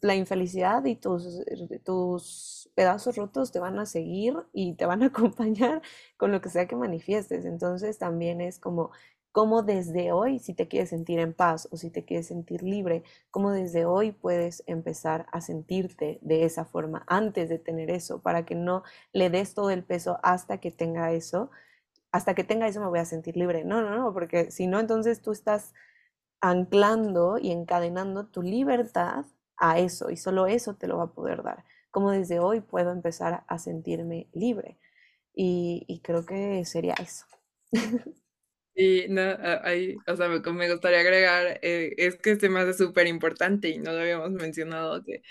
la infelicidad y tus, tus pedazos rotos te van a seguir y te van a acompañar con lo que sea que manifiestes. Entonces también es como cómo desde hoy, si te quieres sentir en paz o si te quieres sentir libre, cómo desde hoy puedes empezar a sentirte de esa forma antes de tener eso, para que no le des todo el peso hasta que tenga eso hasta que tenga eso me voy a sentir libre. No, no, no, porque si no, entonces tú estás anclando y encadenando tu libertad a eso y solo eso te lo va a poder dar. Como desde hoy puedo empezar a sentirme libre. Y, y creo que sería eso. Y no, ahí, o sea, me, me gustaría agregar, eh, es que este más es súper importante y no lo habíamos mencionado, que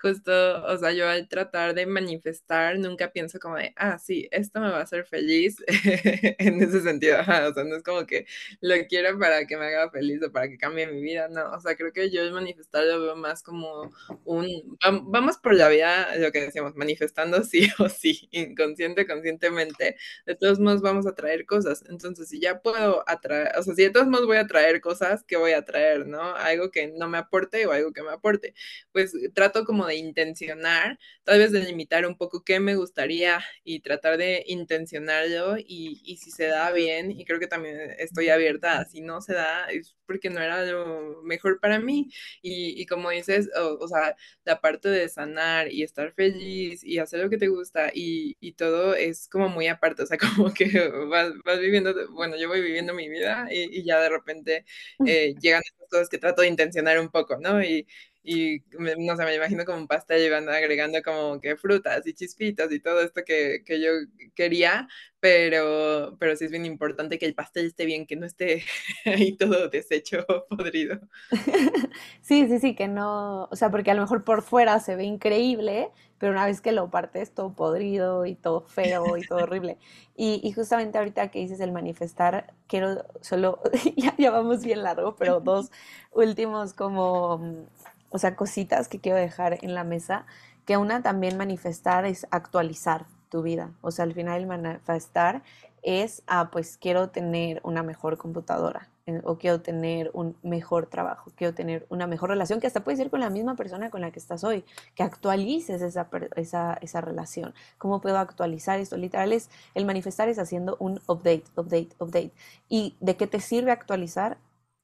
justo, o sea, yo al tratar de manifestar, nunca pienso como de, ah, sí, esto me va a hacer feliz en ese sentido, o sea, no es como que lo quiero para que me haga feliz o para que cambie mi vida, no, o sea, creo que yo el manifestar lo veo más como un, vamos por la vida, lo que decíamos, manifestando sí o sí, inconsciente, conscientemente, de todos modos vamos a traer cosas, entonces si ya puedo atraer, o sea, si de todos modos voy a traer cosas, ¿qué voy a traer, no? Algo que no me aporte o algo que me aporte, pues trato como de intencionar, tal vez de limitar un poco qué me gustaría y tratar de intencionarlo y, y si se da bien, y creo que también estoy abierta, si no se da, es porque no era lo mejor para mí. Y, y como dices, o, sea, la parte de sanar y estar feliz y hacer lo que te gusta y, y todo es como muy aparte, o sea, como que vas, vas viviendo, bueno, yo voy viviendo mi vida y, y ya de repente eh, llegan estas cosas que trato de intencionar un poco, ¿no? Y, y no sé, me imagino como un pastel llevando, agregando como que frutas y chispitas y todo esto que, que, yo quería, pero, pero sí es bien importante que el pastel esté bien, que no esté ahí todo deshecho, podrido. Sí, sí, sí, que no, o sea, porque a lo mejor por fuera se ve increíble, pero una vez que lo partes todo podrido y todo feo y todo horrible. Y, y justamente ahorita que dices el manifestar, quiero solo, ya, ya vamos bien largo, pero dos últimos como o sea, cositas que quiero dejar en la mesa, que una también manifestar es actualizar tu vida. O sea, al final el manifestar es, ah, pues quiero tener una mejor computadora eh, o quiero tener un mejor trabajo, quiero tener una mejor relación, que hasta puede ser con la misma persona con la que estás hoy, que actualices esa, esa, esa relación. ¿Cómo puedo actualizar esto? Literal es, el manifestar es haciendo un update, update, update. ¿Y de qué te sirve actualizar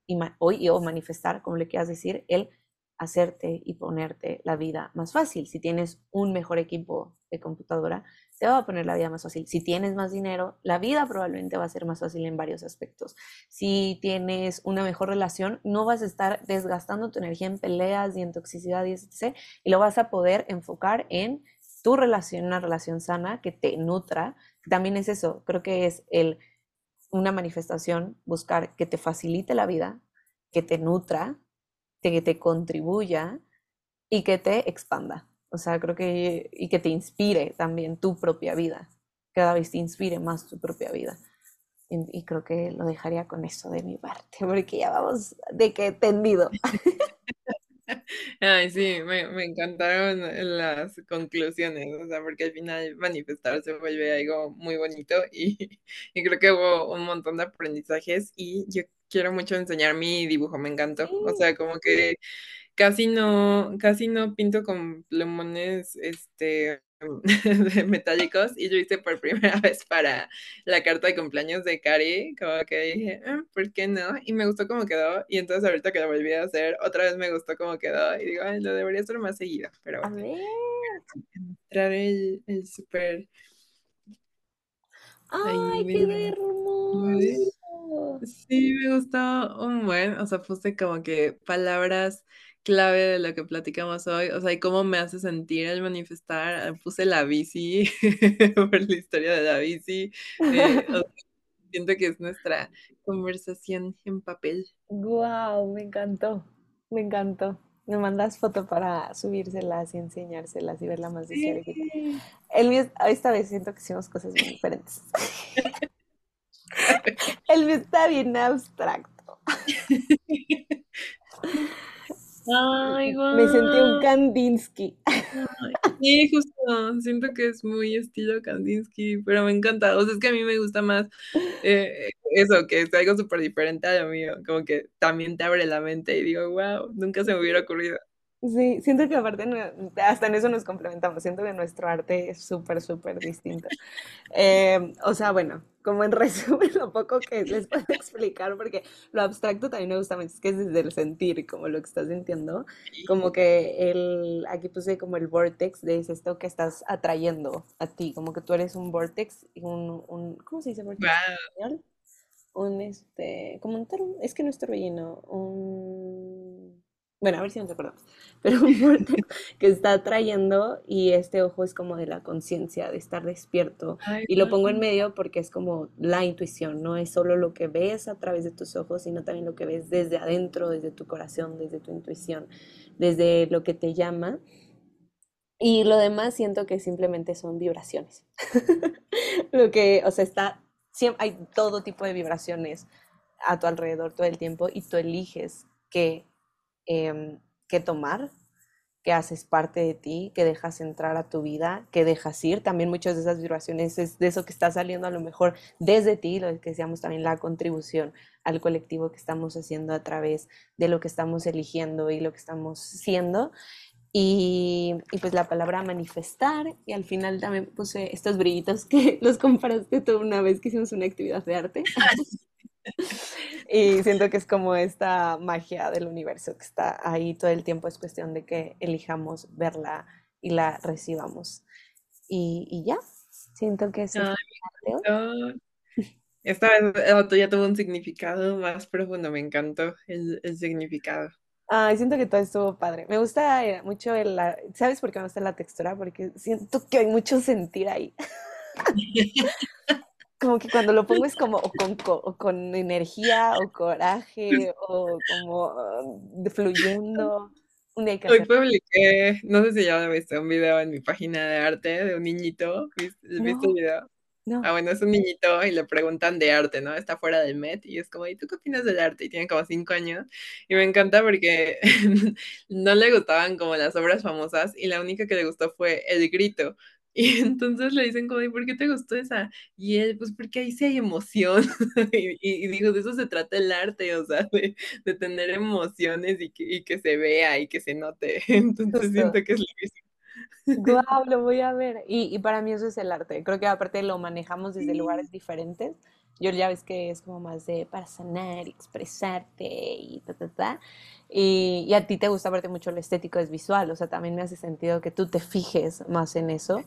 y hoy o manifestar, como le quieras decir, el hacerte y ponerte la vida más fácil. Si tienes un mejor equipo de computadora, te va a poner la vida más fácil. Si tienes más dinero, la vida probablemente va a ser más fácil en varios aspectos. Si tienes una mejor relación, no vas a estar desgastando tu energía en peleas y en toxicidad y etc. Y lo vas a poder enfocar en tu relación, una relación sana que te nutra. También es eso, creo que es el, una manifestación, buscar que te facilite la vida, que te nutra, que te contribuya y que te expanda. O sea, creo que y que te inspire también tu propia vida. Cada vez te inspire más tu propia vida. Y, creo que lo dejaría con eso de mi parte, porque ya vamos de que tendido. Ay, sí, me, me, encantaron las conclusiones, o sea, porque al final manifestar se vuelve algo muy bonito y, y creo que hubo un montón de aprendizajes y yo quiero mucho enseñar mi dibujo, me encantó. O sea, como que casi no, casi no pinto con plumones este metálicos y yo hice por primera vez para la carta de cumpleaños de Cari, como que dije, ah, ¿por qué no? Y me gustó cómo quedó y entonces ahorita que lo volví a hacer, otra vez me gustó cómo quedó y digo, lo debería hacer más seguido, pero... A ver. Mostrar el, el súper... ¡Ay, qué hermoso! Sí, me gustó un buen, o sea, puse como que palabras clave de lo que platicamos hoy, o sea, y cómo me hace sentir el manifestar, ah, puse la bici, por la historia de la bici, eh, siento que es nuestra conversación en papel. Wow, me encantó, me encantó. Me mandas foto para subírselas y enseñárselas y verla más de cerca. El esta vez siento que hicimos cosas muy diferentes. El mío está bien abstracto. Ay, Me sentí un Kandinsky. sí, justo. Siento que es muy estilo Kandinsky, pero me encanta. O sea, es que a mí me gusta más eh, eso, que es algo súper diferente a lo mío. Como que también te abre la mente y digo, wow, nunca se me hubiera ocurrido. Sí, siento que aparte hasta en eso nos complementamos. Siento que nuestro arte es súper, súper distinto. Eh, o sea, bueno, como en resumen, lo poco que les puedo explicar, porque lo abstracto también me gusta mucho, es que es desde el sentir, como lo que estás sintiendo. Como que el, aquí puse como el vortex de es esto que estás atrayendo a ti, como que tú eres un vortex, un, un ¿cómo se dice vortex? Un, este, como un, es que no es torbellino, un bueno, a ver si nos acordamos, pero un que está trayendo y este ojo es como de la conciencia, de estar despierto. y lo pongo en medio porque es como la intuición, no es solo lo que ves a través de tus ojos, sino también lo que ves desde adentro, desde tu corazón, desde tu intuición, desde lo que te llama. Y lo demás siento que simplemente son vibraciones. lo que, o sea, está, siempre, hay todo tipo de vibraciones a tu alrededor todo el tiempo y tú eliges qué Em, que tomar, que haces parte de ti, que dejas entrar a tu vida, que dejas ir. También muchas de esas vibraciones es de eso que está saliendo a lo mejor desde ti, lo que decíamos también la contribución al colectivo que estamos haciendo a través de lo que estamos eligiendo y lo que estamos siendo. Y, y, pues la palabra manifestar y al final también puse estos brillitos que los comparaste tú una vez que hicimos una actividad de arte. y siento que es como esta magia del universo que está ahí todo el tiempo. Es cuestión de que elijamos verla y la recibamos. Y, ya, siento que eso Esta vez tuya tuvo un significado más profundo, me encantó el, el significado. Ay, siento que todo estuvo padre. Me gusta eh, mucho el... ¿Sabes por qué me gusta la textura? Porque siento que hay mucho sentir ahí. como que cuando lo pongo es como con, con energía o coraje o como uh, fluyendo. Hoy publiqué, no sé si ya lo viste, un video en mi página de arte de un niñito. ¿Viste, el video? Ah, bueno, es un niñito y le preguntan de arte, ¿no? Está fuera del Met y es como, ¿y tú qué opinas del arte? Y tiene como cinco años. Y me encanta porque no le gustaban como las obras famosas y la única que le gustó fue El Grito. Y entonces le dicen como, ¿y por qué te gustó esa? Y él, pues porque ahí sí hay emoción. y, y, digo, de eso se trata el arte, o sea, de, de tener emociones y que, y que, se vea y que se note. Entonces siento que es lo mismo. Guau, lo voy a ver. Y, y, para mí eso es el arte. Creo que aparte lo manejamos desde lugares diferentes. Yo ya ves que es como más de para sanar, expresarte y ta, ta, ta. Y, y, a ti te gusta verte mucho lo estético, es visual, o sea, también me hace sentido que tú te fijes más en eso.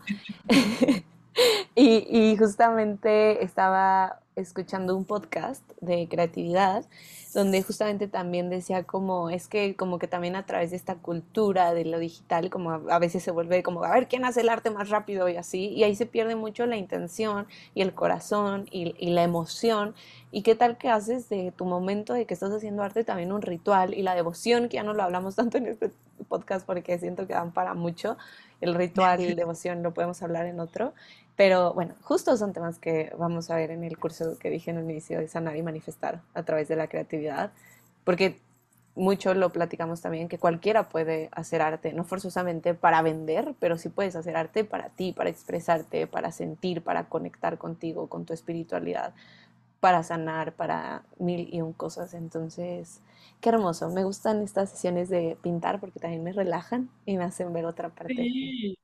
y, y justamente estaba escuchando un podcast de creatividad donde justamente también decía como es que como que también a través de esta cultura de lo digital como a, veces se vuelve como a ver quién hace el arte más rápido y así y ahí se pierde mucho la intención y el corazón y, y la emoción. Y qué tal que haces de tu momento de que estás haciendo arte también un ritual y la devoción que ya no lo hablamos tanto en este podcast porque siento que dan para mucho el ritual y devoción lo podemos hablar en otro pero bueno, justo son temas que vamos a ver en el curso que dije en el inicio de sanar y manifestar a través de la creatividad, porque mucho lo platicamos también, que cualquiera puede hacer arte, no forzosamente para vender, pero sí puedes hacer arte para ti, para expresarte, para sentir, para conectar contigo, con tu espiritualidad, para sanar, para mil y un cosas. Entonces, qué hermoso. Me gustan estas sesiones de pintar porque también me relajan y me hacen ver otra parte. Sí.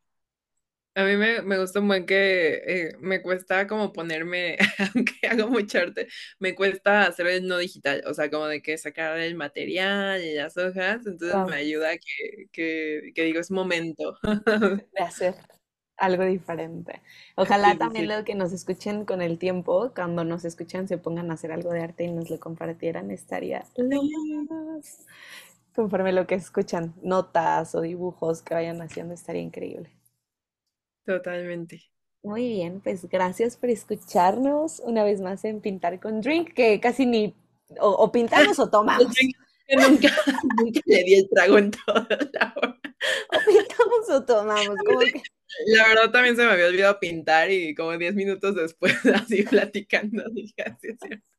A mí me, me gusta un buen que eh, me cuesta como ponerme, aunque hago mucho arte, me cuesta hacer el no digital, o sea, como de que sacar el material y las hojas, entonces me ayuda que, que, que digo, es momento. de hacer algo diferente. Ojalá también lo que nos escuchen con el tiempo, cuando nos escuchan se pongan a hacer algo de arte y nos lo compartieran, estaría Conforme lo que escuchan, notas o dibujos que vayan haciendo, estaría increíble. Totalmente. Muy bien, pues gracias por escucharnos una vez más en Pintar con Drink, que casi ni o, pintamos o tomamos. nunca, nunca le di el trago en toda la hora. O pintamos o tomamos. La verdad también se me había olvidado pintar y como 10 minutos después así platicando dije así es cierto.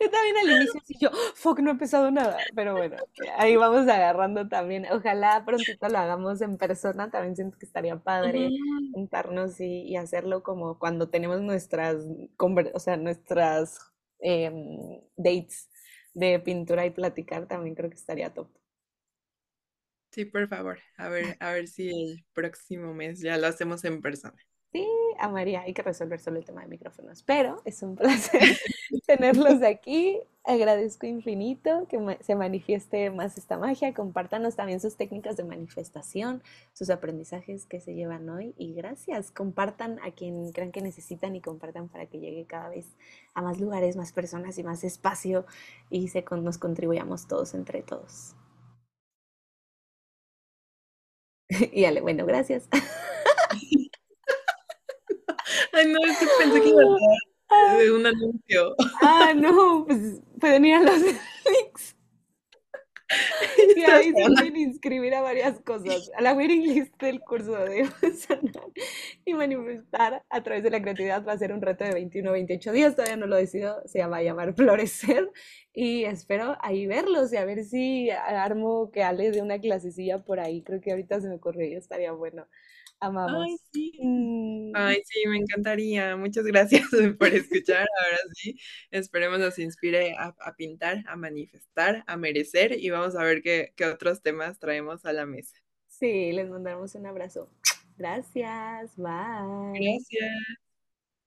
Yo también al inicio sí yo, fuck, no he empezado nada, pero bueno, ahí vamos agarrando también. Ojalá prontito lo hagamos en persona, también siento que estaría padre juntarnos y, hacerlo como cuando tenemos nuestras, o sea, nuestras em, dates de pintura y platicar, también creo que estaría top. Sí, por favor. A ver, a ver si el próximo mes ya lo hacemos en persona. Sí, a María, hay que resolver solo el tema de micrófonos, pero es un placer tenerlos aquí. Agradezco infinito que se manifieste más esta magia. Compártanos también sus técnicas de manifestación, sus aprendizajes que se llevan hoy y gracias. Compartan a quien crean que necesitan y compartan para que llegue cada vez a más lugares, más personas y más espacio y se nos contribuyamos todos entre todos. y Ale, bueno, gracias. Ay, no, es que pensé que iba a de un anuncio. Ah, no, pues pueden ir a los links. Y ahí se pueden inscribir a varias cosas. A la waiting list del curso de sanar y manifestar a través de la creatividad va a ser un reto de 21 o 28 días. Todavía no lo decido. Se va a llamar Florecer. Y espero ahí verlos y a ver si armo que Ale de una clasecilla por ahí. Creo que ahorita se me ocurrió y estaría bueno. Amamos. Ay, sí. Mm. Ay, sí, me encantaría. Muchas gracias por escuchar. Ahora sí, esperemos nos inspire a, pintar, a manifestar, a merecer y vamos a ver qué, qué otros temas traemos a la mesa. Sí, les mandamos un abrazo. Gracias. Bye. Gracias.